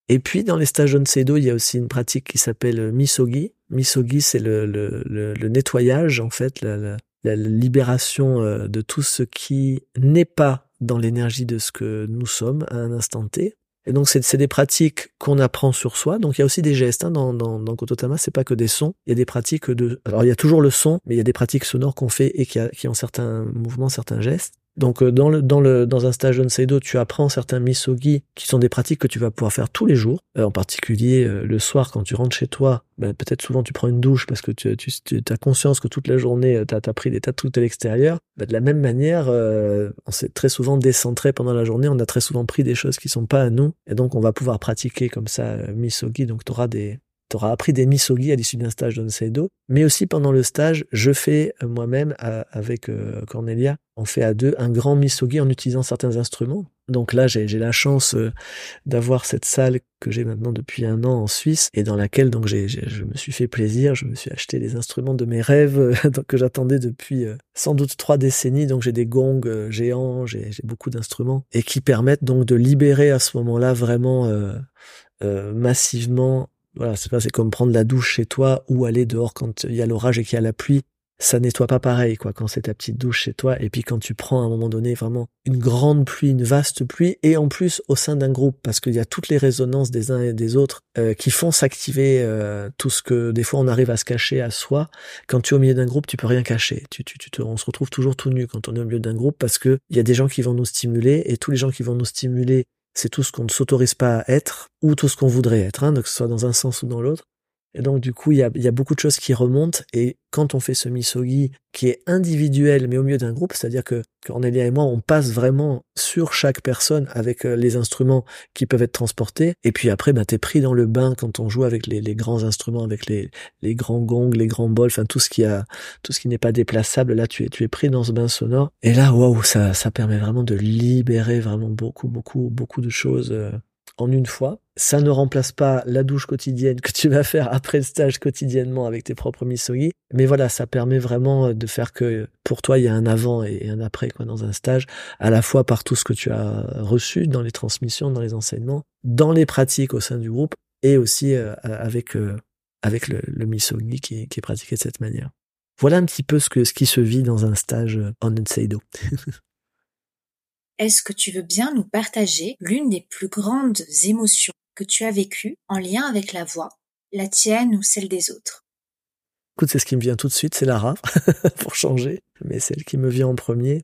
S4: Et puis dans les stages Onsedo, il y a aussi une pratique qui s'appelle misogi. Misogi, c'est le, le, nettoyage en fait, la, la, la libération euh, de tout ce qui n'est pas dans l'énergie de ce que nous sommes à un instant T. Et donc c'est des pratiques qu'on apprend sur soi. Donc il y a aussi des gestes hein, dans, dans, dans Kototama, c'est pas que des sons. Il y a des pratiques de. Alors il y a toujours le son, mais il y a des pratiques sonores qu'on fait et qui, a, qui ont certains mouvements, certains gestes. Donc euh, dans le dans le dans un stage Seido, tu apprends certains misogi qui sont des pratiques que tu vas pouvoir faire tous les jours. Euh, en particulier euh, le soir quand tu rentres chez toi, ben, peut-être souvent tu prends une douche parce que tu, tu, tu as conscience que toute la journée tu as, pris des tas de trucs à l'extérieur. Ben, de la même manière, on s'est très souvent décentré pendant la journée, on a très souvent pris des choses qui sont pas à nous et donc on va pouvoir pratiquer comme ça misogi. Donc tu auras des tu appris des misogi à l'issue d'un stage d'Onseido, mais aussi pendant le stage, je fais euh, moi-même avec euh, Cornelia, on fait à deux un grand misogi en utilisant certains instruments. Donc là, j'ai la chance euh, d'avoir cette salle que j'ai maintenant depuis un an en Suisse et dans laquelle donc j'ai je me suis fait plaisir, je me suis acheté les instruments de mes rêves <laughs> que j'attendais depuis sans doute trois décennies. Donc j'ai des gongs géants, j'ai beaucoup d'instruments et qui permettent donc de libérer à ce moment-là vraiment massivement voilà, c'est pas, c'est comme prendre la douche chez toi ou aller dehors quand il y a l'orage et qu'il y a la pluie. Ça nettoie pas pareil, quoi, quand c'est ta petite douche chez toi. Et puis quand tu prends à un moment donné vraiment une grande pluie, une vaste pluie, et en plus au sein d'un groupe, parce qu'il y a toutes les résonances des uns et des autres euh, qui font s'activer euh, tout ce que des fois on arrive à se cacher à soi. Quand tu es au milieu d'un groupe, tu peux rien cacher. Tu, tu, tu te, on se retrouve toujours tout nu quand on est au milieu d'un groupe parce que il y a des gens qui vont nous stimuler et tous les gens qui vont nous stimuler c'est tout ce qu'on ne s'autorise pas à être ou tout ce qu'on voudrait être, hein, que ce soit dans un sens ou dans l'autre. Et donc du coup, il y a, y a, beaucoup de choses qui remontent. Et quand on fait ce misogi qui est individuel mais au milieu d'un groupe, c'est-à-dire que Cornelia et moi, on passe vraiment sur chaque personne avec euh, les instruments qui peuvent être transportés. Et puis après, bah, t'es pris dans le bain quand on joue avec les, les grands instruments, avec les, les grands gongs, les grands bols, enfin tout ce qui a, tout ce qui n'est pas déplaçable. Là, tu es, tu es pris dans ce bain sonore. Et là, waouh, ça, ça permet vraiment de libérer vraiment beaucoup, beaucoup, beaucoup de choses euh, en une fois. Ça ne remplace pas la douche quotidienne que tu vas faire après le stage quotidiennement avec tes propres misogi. Mais voilà, ça permet vraiment euh, de faire que pour toi, il y a un avant et un après quoi dans un stage, à la fois par tout ce que tu as reçu dans les transmissions, dans les enseignements, dans les pratiques au sein du groupe et aussi euh, avec, euh, avec le, le misogi qui, qui est pratiqué de cette manière. Voilà un petit peu ce, que, ce qui se vit dans un stage en Enseido. <laughs>
S5: Est-ce que tu veux bien nous partager l'une des plus grandes émotions que tu as vécues en lien avec la voix, la tienne ou celle des autres?
S4: Écoute, c'est ce qui me vient tout de suite, c'est Lara, <laughs> pour changer, mais celle qui me vient en premier.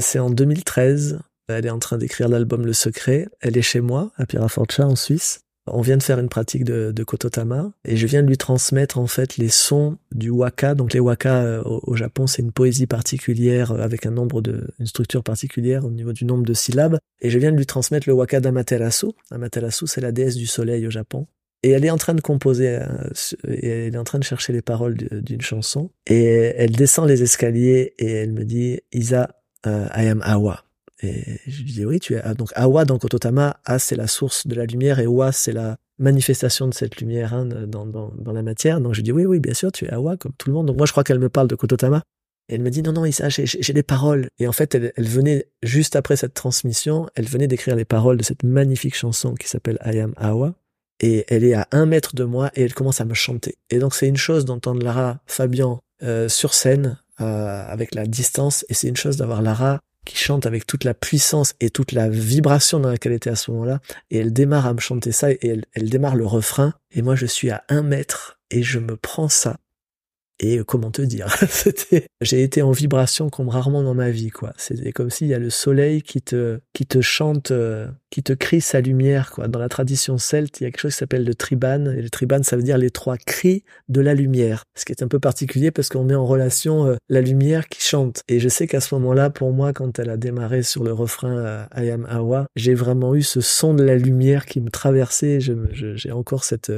S4: C'est en 2013, elle est en train d'écrire l'album Le Secret, elle est chez moi, à Piraforcha, en Suisse. On vient de faire une pratique de, Kototama et je viens de lui transmettre en fait les sons du waka. Donc les waka euh, au, Japon, c'est une poésie particulière euh, avec un nombre de, une structure particulière au niveau du nombre de syllabes. Et je viens de lui transmettre le waka d'Amaterasu. Amaterasu, c'est la déesse du soleil au Japon. Et elle est en train de composer, euh, et elle est en train de chercher les paroles d'une chanson. Et elle descend les escaliers et elle me dit, Isa, I am Awa. Et je lui dis oui, tu es donc Awa dans Kototama, A c'est la source de la lumière et Wa c'est la manifestation de cette lumière hein, dans, la matière. Donc je lui dis oui, oui, bien sûr, tu es Awa comme tout le monde. Donc moi je crois qu'elle me parle de Kototama. Et elle me dit non, non, Issa, j'ai des paroles. Et en fait, elle, elle, venait, juste après cette transmission, elle venait d'écrire les paroles de cette magnifique chanson qui s'appelle I am Awa. Et elle est à un mètre de moi et elle commence à me chanter. Et donc c'est une chose d'entendre Lara Fabian euh, sur scène euh, avec la distance et c'est une chose d'avoir Lara qui chante avec toute la puissance et toute la vibration dans laquelle elle était à ce moment-là. Et elle démarre à me chanter ça et elle, elle démarre le refrain. Et moi, je suis à un mètre et je me prends ça et euh, comment te dire <laughs> C'était, j'ai été en vibration comme rarement dans ma vie, quoi. C'était comme s'il y a le soleil qui te, qui te chante, euh, qui te crie sa lumière, quoi. Dans la tradition celte, il y a quelque chose qui s'appelle le triban, et le triban, ça veut dire les trois cris de la lumière. Ce qui est un peu particulier parce qu'on met en relation euh, la lumière qui chante. Et je sais qu'à ce moment-là, pour moi, quand elle a démarré sur le refrain I am Awa, j'ai vraiment eu ce son de la lumière qui me traversait. j'ai encore cette,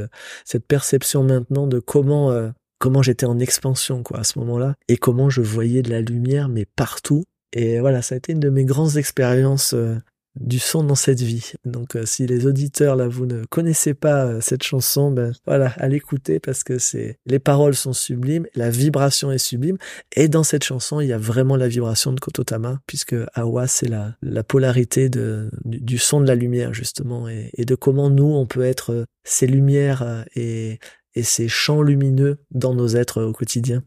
S4: cette perception maintenant de comment comment j'étais en expansion quoi à ce moment-là et comment je voyais de la lumière mais partout et voilà ça a été une de mes grandes expériences euh, du son dans cette vie. Donc euh, si les auditeurs là vous ne connaissez pas euh, cette chanson, ben voilà, à l'écouter parce que c'est les paroles sont sublimes, la vibration est sublime et dans cette chanson, il y a vraiment la vibration de Kototama puisque Awa c'est la la polarité de du, son de la lumière justement et, et de comment nous on peut être ces lumières et et ces champs lumineux dans nos êtres au quotidien.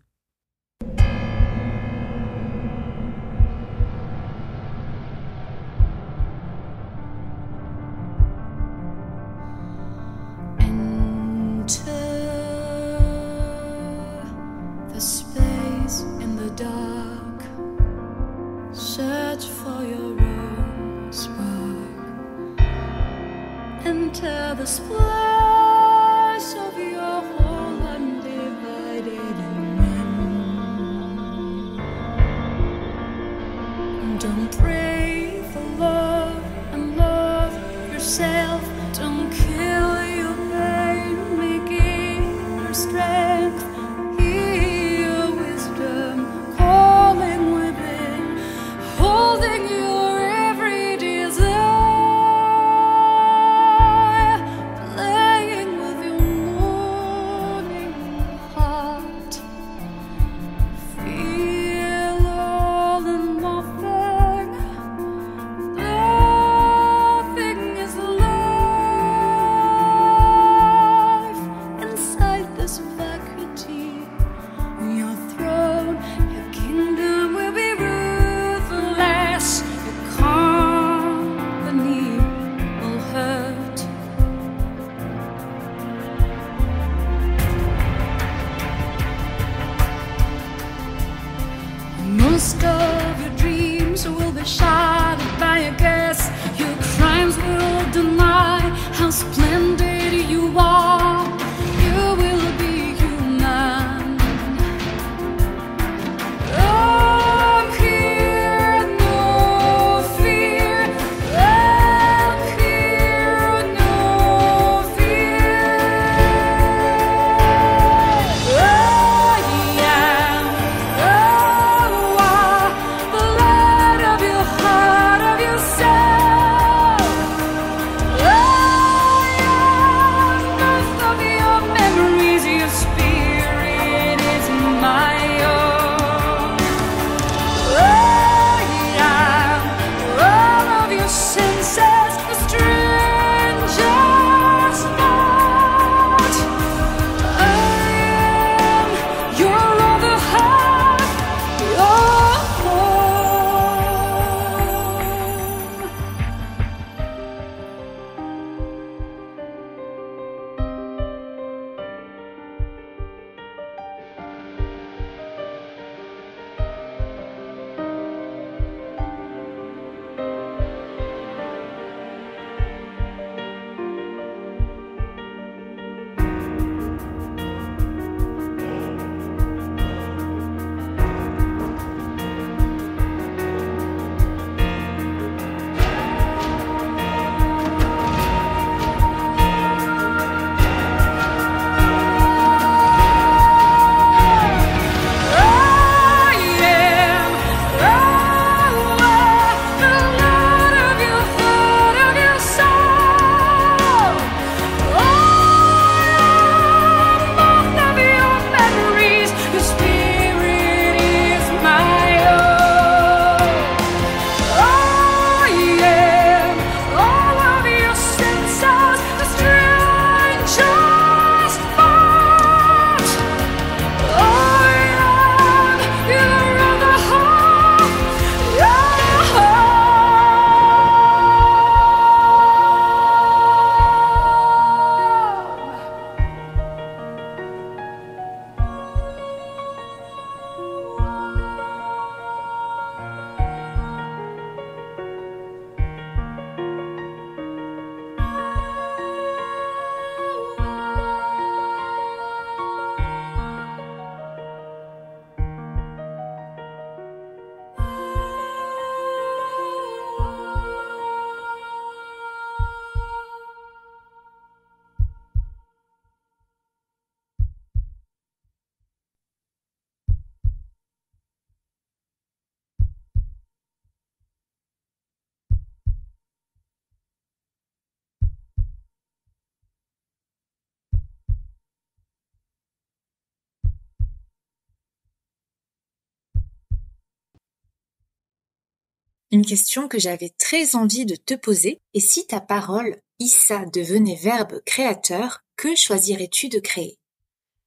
S3: Question que j'avais très envie de te poser. Est si ta parole, Issa, devenait verbe créateur, que choisirais-tu de créer?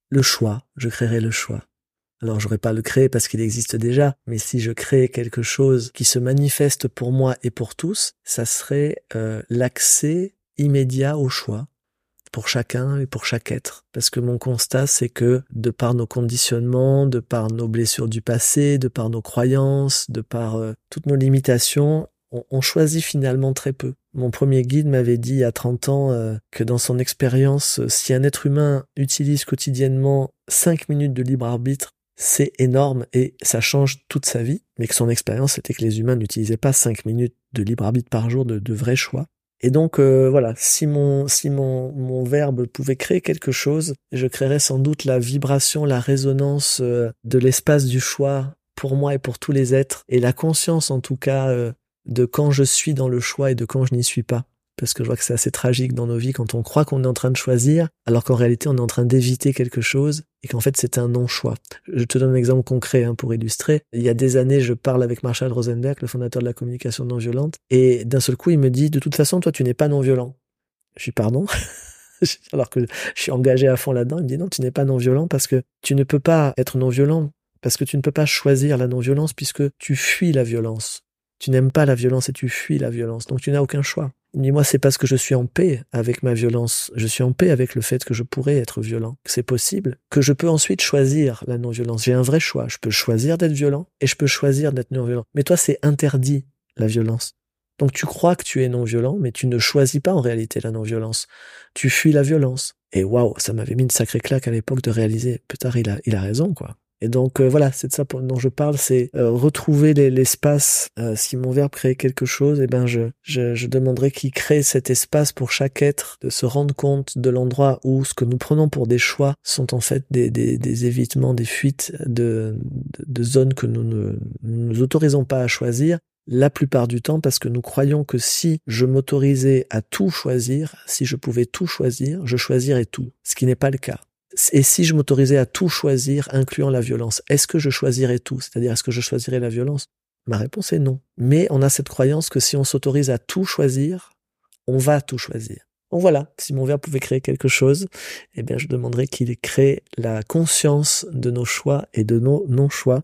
S4: Le choix, je créerais le choix. Alors j'aurais pas le créer parce qu'il existe déjà, mais si je crée quelque chose qui se manifeste pour moi et pour tous, ça serait euh, l'accès immédiat au choix pour chacun et pour chaque être. Parce que mon constat, c'est que de par nos conditionnements, de par nos blessures du passé, de par nos croyances, de par euh, toutes nos limitations, on, choisit finalement très peu. Mon premier guide m'avait dit a 30 ans euh, que dans son expérience, si un être humain utilise quotidiennement 5 minutes de libre arbitre, c'est énorme et ça change toute sa vie, mais que son expérience était que les humains n'utilisaient pas 5 minutes de libre arbitre par jour de, de vrais choix. Et donc euh, voilà, si mon si mon, mon verbe pouvait créer quelque chose, je créerais sans doute la vibration, la résonance euh, de l'espace du choix pour moi et pour tous les êtres, et la conscience en tout cas euh, de quand je suis dans le choix et de quand je n'y suis pas parce que je vois que c'est assez tragique dans nos vies quand on croit qu'on est en train de choisir, alors qu'en réalité on est en train d'éviter quelque chose et qu'en fait c'est un non-choix. Je te donne un exemple concret hein, pour illustrer. Il y a des années, je parle avec Marshall Rosenberg, le fondateur de la communication non violente, et d'un seul coup il me dit de toute façon toi tu n'es pas non violent. Je suis pardon? <laughs> alors que je suis engagé à fond là-dedans, il me dit non, tu n'es pas non violent parce que tu ne peux pas être non violent parce que tu ne peux pas choisir la non-violence puisque tu fuis la violence. Tu n'aimes pas la violence et tu fuis la violence, donc tu n'as aucun choix. Ni moi, c'est parce que je suis en paix avec ma violence, je suis en paix avec le fait que je pourrais être violent, c'est possible, que je peux ensuite choisir la non-violence. J'ai un vrai choix. Je peux choisir d'être violent et je peux choisir d'être non-violent. Mais toi, c'est interdit, la violence. Donc tu crois que tu es non-violent, mais tu ne choisis pas en réalité la non-violence. Tu fuis la violence. Et waouh, ça m'avait mis une sacrée claque à l'époque de réaliser, peut-être il a, il a raison, quoi. Et donc euh, voilà, c'est de ça dont je parle, c'est euh, retrouver l'espace. Euh, si mon verbe crée quelque chose, eh ben je, je, je demanderai qu'il crée cet espace pour chaque être, de se rendre compte de l'endroit où ce que nous prenons pour des choix sont en fait des, des, des évitements, des fuites de zones que nous ne nous autorisons pas à choisir la plupart du temps parce que nous croyons que si je m'autorisais à tout choisir, si je pouvais tout choisir, je choisirais tout, ce qui n'est pas le cas. Et si je m'autorisais à tout choisir, incluant la violence, est-ce que je choisirais tout? C'est-à-dire, est-ce que je choisirais la violence? Ma réponse est non. Mais on a cette croyance que si on s'autorise à tout choisir, on va tout choisir. Donc voilà, si mon verbe pouvait créer quelque chose, eh bien je demanderais qu'il crée la conscience de nos choix et de nos non-choix,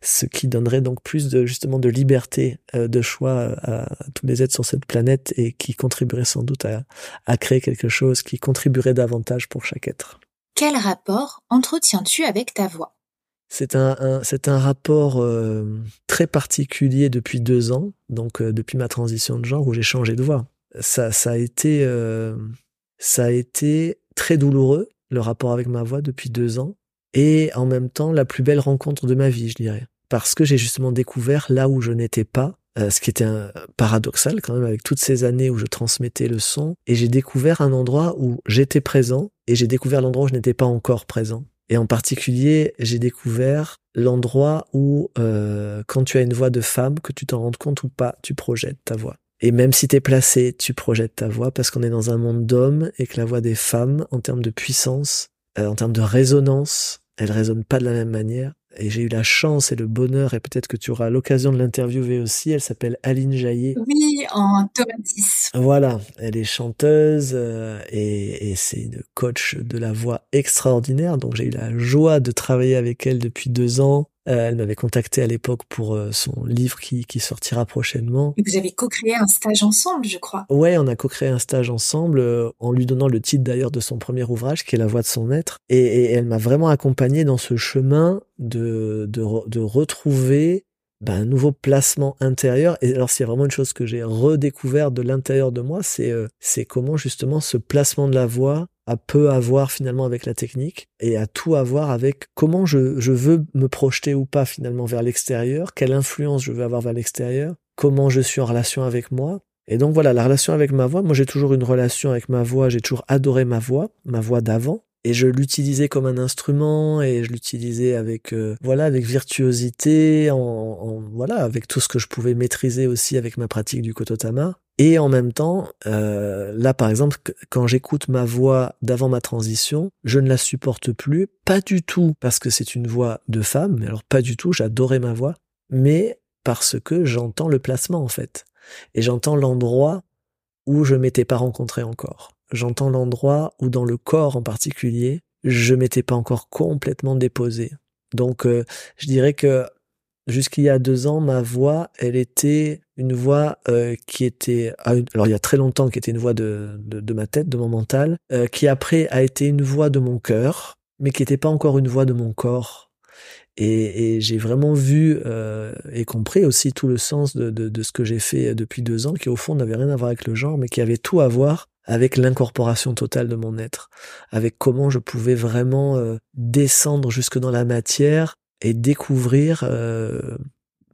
S4: ce qui donnerait donc plus de justement de liberté euh, de choix à, tous les êtres sur cette planète et qui contribuerait sans doute à, à créer quelque chose qui contribuerait davantage pour chaque être.
S5: Quel rapport entretiens-tu avec ta voix?
S4: C'est un, c'est un rapport euh, très particulier depuis deux ans, donc euh, depuis ma transition de genre où j'ai changé de voix. Ça, ça a été, euh, ça a été très douloureux le rapport avec ma voix depuis deux ans, et en même temps la plus belle rencontre de ma vie, je dirais, parce que j'ai justement découvert là où je n'étais pas, ce qui était un, paradoxal quand même avec toutes ces années où je transmettais le son, et j'ai découvert un endroit où j'étais présent et j'ai découvert l'endroit où je n'étais pas encore présent. Et en particulier, j'ai découvert l'endroit où, euh, quand tu as une voix de femme, que tu t'en rendes compte ou pas, tu projettes ta voix. Et même si tu es placé, tu projettes ta voix parce qu'on est dans un monde d'hommes et que la voix des femmes, en termes de puissance, euh, en termes de résonance, elle résonne pas de la même manière et j'ai eu la chance et le bonheur, et peut-être que tu auras l'occasion de l'interviewer aussi. Elle s'appelle Aline Jaillet.
S5: Oui, en Tomatis.
S4: Voilà, elle est chanteuse euh, et, et c'est une coach de la voix extraordinaire. Donc j'ai eu la joie de travailler avec elle depuis deux ans. Euh, elle m'avait contacté à l'époque pour euh, son livre qui, qui, sortira prochainement.
S5: Et vous avez co-créé un stage ensemble, je crois.
S4: Ouais, on a co-créé un stage ensemble euh, en lui donnant le titre d'ailleurs de son premier ouvrage, qui est La voix de son être. Et, et elle m'a vraiment accompagné dans ce chemin de, de, de retrouver ben, un nouveau placement intérieur. Et alors, s'il y a vraiment une chose que j'ai redécouvert de l'intérieur de moi, c'est c'est comment justement ce placement de la voix à peu avoir finalement avec la technique et à tout avoir avec comment je, je veux me projeter ou pas finalement vers l'extérieur, quelle influence je veux avoir vers l'extérieur, comment je suis en relation avec moi. Et donc voilà, la relation avec ma voix, moi j'ai toujours une relation avec ma voix, j'ai toujours adoré ma voix, ma voix d'avant, et je l'utilisais comme un instrument et je l'utilisais avec euh, voilà avec virtuosité en, en, voilà avec tout ce que je pouvais maîtriser aussi avec ma pratique du kototama et en même temps, euh, là par exemple, quand j'écoute ma voix d'avant ma transition, je ne la supporte plus, pas du tout parce que c'est une voix de femme, mais alors pas du tout, j'adorais ma voix, mais parce que j'entends le placement en fait. Et j'entends l'endroit où je m'étais pas rencontré encore. J'entends l'endroit où dans le corps en particulier, je m'étais pas encore complètement déposé. Donc euh, je dirais que jusqu'il y a deux ans, ma voix, elle était une voix euh, qui était, alors il y a très longtemps, qui était une voix de, de, ma tête, de mon mental, euh, qui après a été une voix de mon cœur, mais qui n'était pas encore une voix de mon corps. Et, j'ai vraiment vu euh, et compris aussi tout le sens de, de, de ce que j'ai fait depuis deux ans, qui au fond n'avait rien à voir avec le genre, mais qui avait tout à voir avec l'incorporation totale de mon être, avec comment je pouvais vraiment euh, descendre jusque dans la matière et découvrir euh,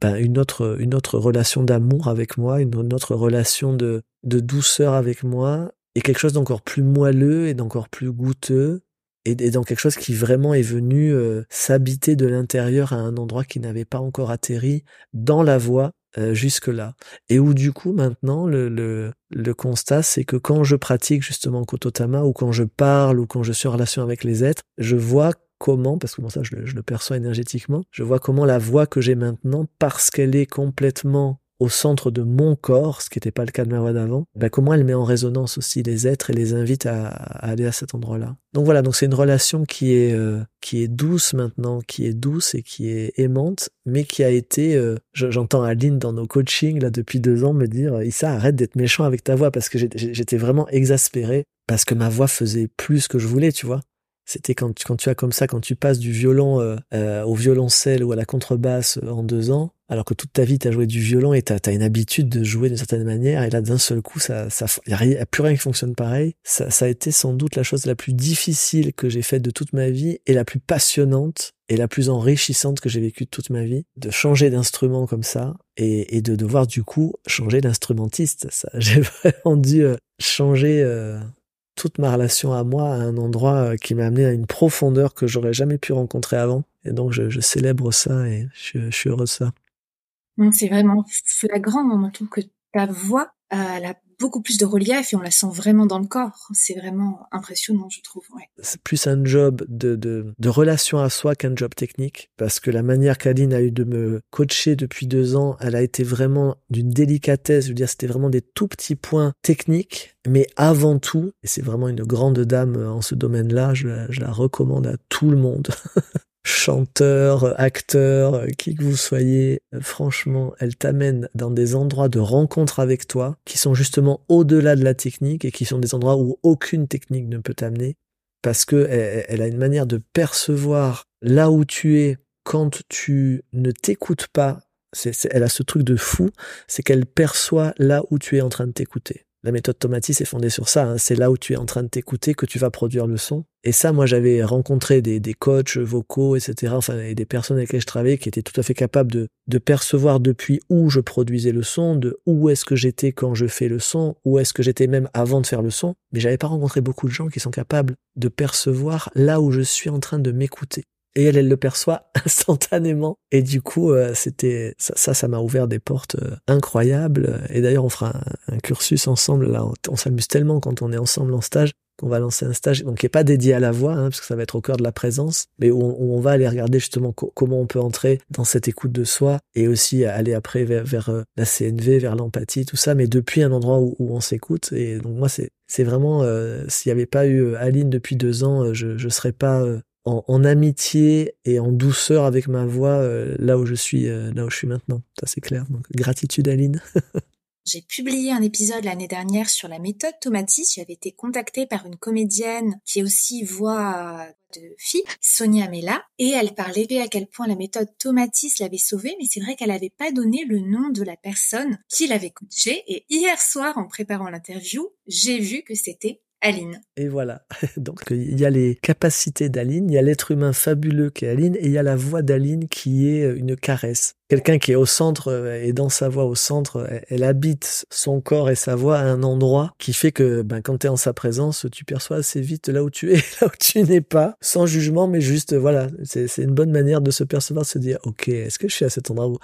S4: ben, une autre une autre relation d'amour avec moi, une autre relation de de douceur avec moi et quelque chose d'encore plus moelleux et d'encore plus goûteux et, dans quelque chose qui vraiment est venu euh, s'habiter de l'intérieur à un endroit qui n'avait pas encore atterri dans la voie euh, jusque-là. Et où du coup maintenant le, le, le constat c'est que quand je pratique justement Kototama ou quand je parle ou quand je suis en relation avec les êtres, je vois comment, parce que bon ça je le, perçois énergétiquement, je vois comment la voix que j'ai maintenant, parce qu'elle est complètement au centre de mon corps, ce qui n'était pas le cas de ma voix d'avant, ben comment elle met en résonance aussi les êtres et les invite à, aller à cet endroit-là. Donc voilà, donc c'est une relation qui est euh, qui est douce maintenant, qui est douce et qui est aimante, mais qui a été, euh, j'entends Aline dans nos coachings là depuis deux ans me dire, Issa arrête d'être méchant avec ta voix parce que j'étais vraiment exaspéré parce que ma voix faisait plus que je voulais, tu vois. C'était quand tu, quand tu as comme ça, quand tu passes du violon euh, euh, au violoncelle ou à la contrebasse euh, en deux ans, alors que toute ta vie tu as joué du violon et tu as, une habitude de jouer d'une certaine manière, et là d'un seul coup, ça, ça, y a, plus rien qui fonctionne pareil. Ça, a été sans doute la chose la plus difficile que j'ai faite de toute ma vie et la plus passionnante et la plus enrichissante que j'ai vécue de toute ma vie, de changer d'instrument comme ça et, et, de devoir du coup changer d'instrumentiste. <laughs> J'ai vraiment dû changer toute ma relation à moi à un endroit euh, qui m'a amené à une profondeur que j'aurais jamais pu rencontrer avant. Et donc je, célèbre ça et je, suis heureux de ça.
S5: C'est vraiment flagrant, on trouve que ta voix, euh, la beaucoup plus de relief et on la sent vraiment dans le corps. C'est vraiment impressionnant, je trouve.
S4: C'est plus un job de, relation à soi qu'un job technique, parce que la manière qu'Aline a eu de me coacher depuis deux ans, elle a été vraiment d'une délicatesse. Je veux dire, c'était vraiment des tout petits points techniques, mais avant tout, et c'est vraiment une grande dame en ce domaine-là, je la recommande à tout le monde. <laughs> chanteur, acteur, qui que vous soyez, franchement, elle t'amène dans des endroits de rencontre avec toi qui sont justement au-delà de la technique et qui sont des endroits où aucune technique ne peut t'amener parce que elle, a une manière de percevoir là où tu es quand tu ne t'écoutes pas. elle a ce truc de fou, c'est qu'elle perçoit là où tu es en train de t'écouter. La méthode Tomatis est fondée sur ça. Hein. C'est là où tu es en train de t'écouter que tu vas produire le son. Et ça, moi, j'avais rencontré des, coachs vocaux, etc. Enfin, et des personnes avec lesquelles je travaillais qui étaient tout à fait capables de, de percevoir depuis où je produisais le son, de où est-ce que j'étais quand je fais le son, où est-ce que j'étais même avant de faire le son. Mais j'avais pas rencontré beaucoup de gens qui sont capables de percevoir là où je suis en train de m'écouter et elle, elle le perçoit <laughs> instantanément. Et du coup, euh, c'était ça, ça m'a ouvert des portes euh, incroyables. Et d'ailleurs, on fera un, cursus ensemble. Là, on, s'amuse tellement quand on est ensemble en stage qu'on va lancer un stage, donc qui est pas dédié à la voix, hein, parce que ça va être au cœur de la présence, mais où on, va aller regarder justement comment on peut entrer dans cette écoute de soi et aussi aller après vers, euh, la CNV, vers l'empathie, tout ça, mais depuis un endroit où, on s'écoute. Et donc moi, c'est c'est vraiment s'il n'y avait pas eu Aline depuis deux ans, je je serais pas en, amitié et en douceur avec ma voix euh, là où je suis euh, là où je suis maintenant. Ça c'est clair. Donc gratitude Aline. <laughs>
S5: J'ai publié un épisode l'année dernière sur la méthode Tomatis. J'avais été contactée par une comédienne qui est aussi voix de fille, Sonia Mella, et elle parlait à quel point la méthode Tomatis l'avait sauvée, mais c'est vrai qu'elle n'avait pas donné le nom de la personne qui l'avait coachée. Et hier soir, en préparant l'interview, j'ai vu que c'était Aline.
S4: Et voilà. <laughs> Donc il y a les capacités d'Aline, il y a l'être humain fabuleux qu'est Aline, et il y a la voix d'Aline qui est une caresse quelqu'un qui est au centre euh, et dans sa voix au centre, elle, habite son corps et sa voix à un endroit qui fait que ben, quand tu es en sa présence, tu perçois assez vite là où tu es, <laughs> là où tu n'es pas, sans jugement, mais juste voilà, c'est une bonne manière de se percevoir, de se dire ok, est-ce que je suis à cet endroit où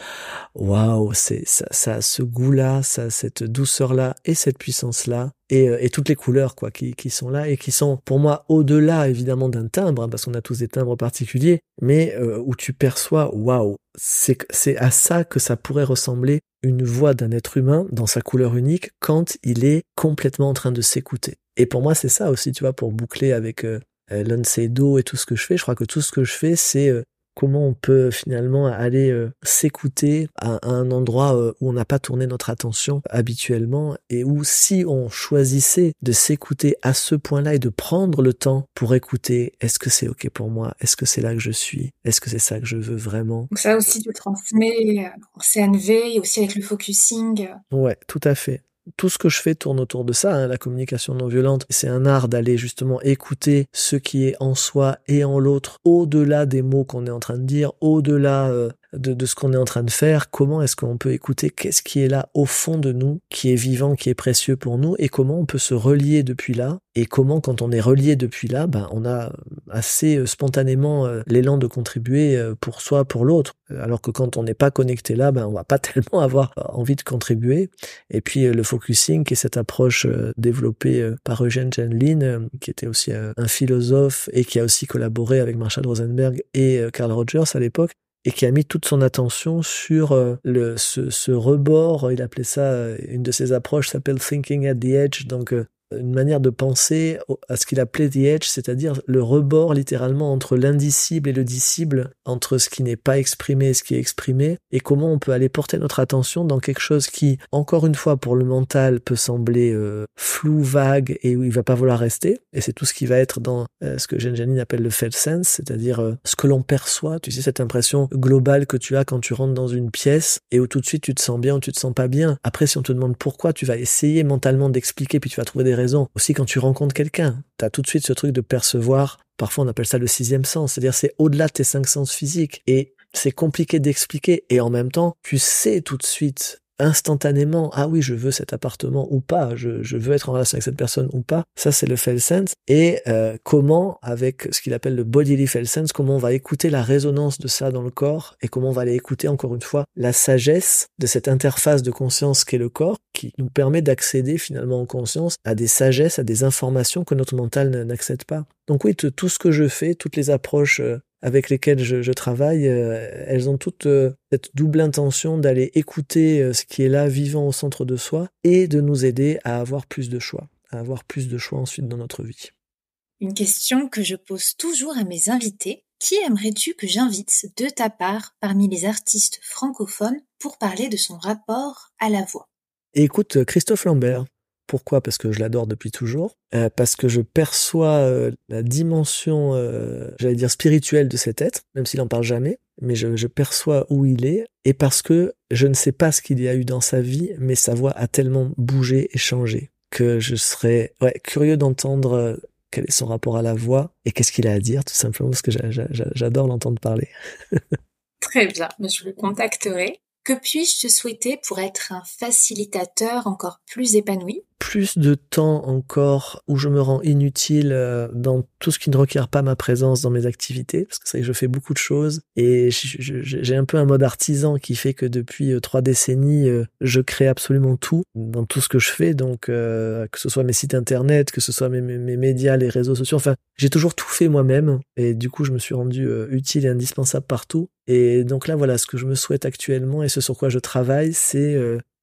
S4: waouh, c'est ça, ça a ce goût-là, ça cette douceur-là et cette puissance-là. Et, euh, et, toutes les couleurs quoi qui, qui sont là et qui sont pour moi au-delà évidemment d'un timbre hein, parce qu'on a tous des timbres particuliers mais euh, où tu perçois waouh c'est à ça que ça pourrait ressembler une voix d'un être humain dans sa couleur unique quand il est complètement en train de s'écouter. Et pour moi, c'est ça aussi, tu vois, pour boucler avec euh, euh et tout ce que je fais. Je crois que tout ce que je fais, c'est euh, comment on peut finalement aller euh, s'écouter à, un endroit euh, où on n'a pas tourné notre attention habituellement et où si on choisissait de s'écouter à ce point-là et de prendre le temps pour écouter, est-ce que c'est ok pour moi? Est-ce que c'est là que je suis? Est-ce que c'est ça que je veux vraiment?
S5: Donc ça aussi tu transmets en CNV et aussi avec le focusing.
S4: Ouais, tout à fait tout ce que je fais tourne autour de ça, hein, la communication non violente. C'est un art d'aller justement écouter ce qui est en soi et en l'autre, au-delà des mots qu'on est en train de dire, au-delà euh, de, ce qu'on est en train de faire, comment est-ce qu'on peut écouter qu'est-ce qui est là au fond de nous, qui est vivant, qui est précieux pour nous, et comment on peut se relier depuis là, et comment quand on est relié depuis là, ben, on a assez euh, spontanément euh, l'élan de contribuer euh, pour soi, pour l'autre, alors que quand on n'est pas connecté là, ben, on va pas <laughs> tellement avoir envie de contribuer. Et puis le focusing, qui est cette approche développée par Eugène Genlin, qui était aussi un philosophe et qui a aussi collaboré avec Marshall Rosenberg et Carl Rogers à l'époque, et qui a mis toute son attention sur euh, le, ce, ce rebord, il appelait ça, euh, une de ses approches s'appelle Thinking at the Edge, donc euh, une manière de penser à ce qu'il appelait the edge, c'est-à-dire le rebord littéralement entre l'indicible et le dissible, entre ce qui n'est pas exprimé et ce qui est exprimé, et comment on peut aller porter notre attention dans quelque chose qui, encore une fois, pour le mental, peut sembler euh, flou, vague, et où il va pas vouloir rester. Et c'est tout ce qui va être dans euh, ce que Jeanne appelle le felt sense, c'est-à-dire euh, ce que l'on perçoit, tu sais, cette impression globale que tu as quand tu rentres dans une pièce, et où tout de suite tu te sens bien ou tu te sens pas bien. Après, si on te demande pourquoi, tu vas essayer mentalement d'expliquer, puis tu vas trouver des Aussi, quand tu rencontres quelqu'un, tu as tout de suite ce truc de percevoir. Parfois, on appelle ça le sixième sens. C'est-à-dire, c'est au-delà de tes cinq sens physiques. Et c'est compliqué d'expliquer. Et en même temps, tu sais tout de suite instantanément, ah oui, je veux cet appartement ou pas, je, je veux être en relation avec cette personne ou pas. Ça, c'est le felt sense. Et euh, comment, avec ce qu'il appelle le bodily felt sense, comment on va écouter la résonance de ça dans le corps et comment on va aller écouter, encore une fois, la sagesse de cette interface de conscience qu'est le corps, qui nous permet d'accéder finalement en conscience à des sagesses, à des informations que notre mental n'accède pas. Donc oui, tout ce que je fais, toutes les approches euh, avec lesquelles je, travaille, euh, elles ont toutes euh, cette double intention d'aller écouter euh, ce qui est là, vivant au centre de soi, et de nous aider à avoir plus de choix, à avoir plus de choix ensuite dans notre vie.
S5: Une question que je pose toujours à mes invités. Qui aimerais-tu que j'invite de ta part parmi les artistes francophones pour parler de son rapport à la voix?
S4: Écoute, Christophe Lambert, pourquoi? Parce que je l'adore depuis toujours, euh, parce que je perçois euh, la dimension, euh, j'allais dire spirituelle de cet être, même s'il n'en parle jamais, mais je, je, perçois où il est, et parce que je ne sais pas ce qu'il y a eu dans sa vie, mais sa voix a tellement bougé et changé que je serais ouais, curieux d'entendre quel est son rapport à la voix et qu'est-ce qu'il a à dire, tout simplement parce que j'adore l'entendre parler. <laughs>
S5: Très bien, je le contacterai. Que puis-je te souhaiter pour être un facilitateur encore plus épanoui?
S4: Plus de temps encore où je me rends inutile euh, dans tout ce qui ne requiert pas ma présence dans mes activités, parce que ça, je fais beaucoup de choses. Et j'ai un peu un mode artisan qui fait que depuis euh, trois décennies, euh, je crée absolument tout dans tout ce que je fais, donc que ce soit mes sites internet, que ce soit mes, mes, médias, les réseaux sociaux, enfin, j'ai toujours tout fait moi-même. Et du coup, je me suis rendu utile et indispensable partout. Et donc là, voilà, ce que je me souhaite actuellement et ce sur quoi je travaille, c'est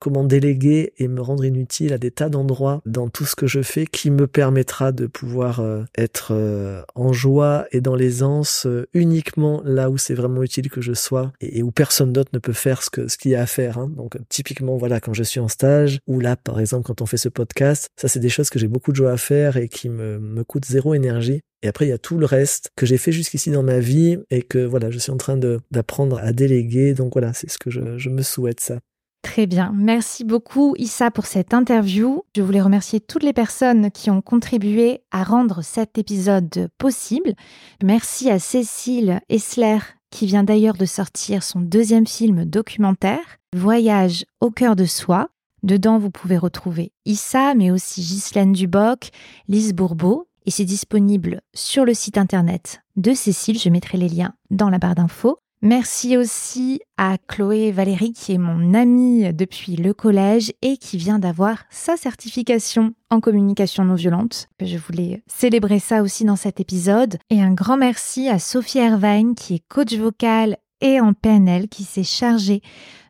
S4: comment déléguer et me rendre inutile à des tas d'endroits dans tout ce que je fais qui me permettra de pouvoir euh, être euh, en joie et dans l'aisance euh, uniquement là où c'est vraiment utile que je sois et, où personne d'autre ne peut faire ce qu'il y a à faire. Hein. Donc typiquement voilà quand je suis en stage ou là par exemple quand on fait ce podcast, ça c'est des choses que j'ai beaucoup de joie à faire et qui me, me coûtent zéro énergie. Et après, il y a tout le reste que j'ai fait jusqu'ici dans ma vie et que voilà, je suis en train d'apprendre à déléguer. Donc voilà, c'est ce que je me souhaite ça.
S3: Très bien. Merci beaucoup Issa pour cette interview. Je voulais remercier toutes les personnes qui ont contribué à rendre cet épisode possible. Merci à Cécile Essler qui vient d'ailleurs de sortir son deuxième film documentaire, Voyage au cœur de soi. Dedans, vous pouvez retrouver Issa, mais aussi Ghislaine Duboc, Lise Bourbeau, et c'est disponible sur le site internet de Cécile. Je mettrai les liens dans la barre d'infos. Merci aussi à Chloé Valérie qui est mon amie depuis le collège et qui vient d'avoir sa certification en communication non violente. Je voulais célébrer ça aussi dans cet épisode. Et un grand merci à Sophie Hervine qui est coach vocal et en PNL qui s'est chargée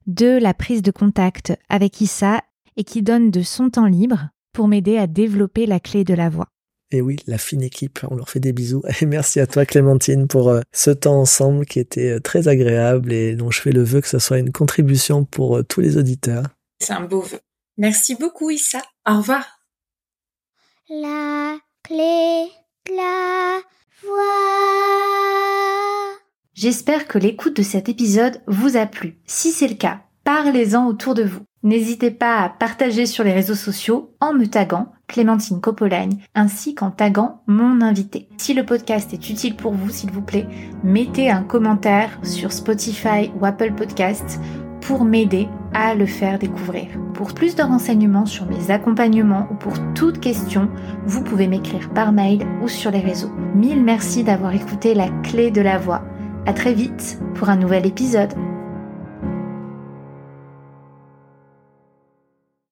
S3: de la prise de contact avec Issa et qui donne de son temps libre pour m'aider à développer la clé de la voix.
S4: Et oui, la fine équipe, on leur fait des bisous. <laughs> Et merci à toi Clémentine pour euh, ce temps ensemble qui était euh, très agréable et dont je fais le vœu que ce soit une contribution pour tous les auditeurs.
S5: C'est un beau vœu. Merci beaucoup Issa. Au revoir.
S3: La clé la voix. J'espère que l'écoute de cet épisode vous a plu. Si c'est le cas, parlez-en autour de vous. N'hésitez pas à partager sur les réseaux sociaux en me taguant Clémentine Copolagne ainsi qu'en taguant mon invité. Si le podcast est utile pour vous, s'il vous plaît, mettez un commentaire sur Spotify ou Apple Podcast pour m'aider à le faire découvrir. Pour plus de renseignements sur mes accompagnements ou pour toute question, vous pouvez m'écrire par mail ou sur les réseaux. Mille merci d'avoir écouté la clé de la voix. À très vite pour un nouvel épisode.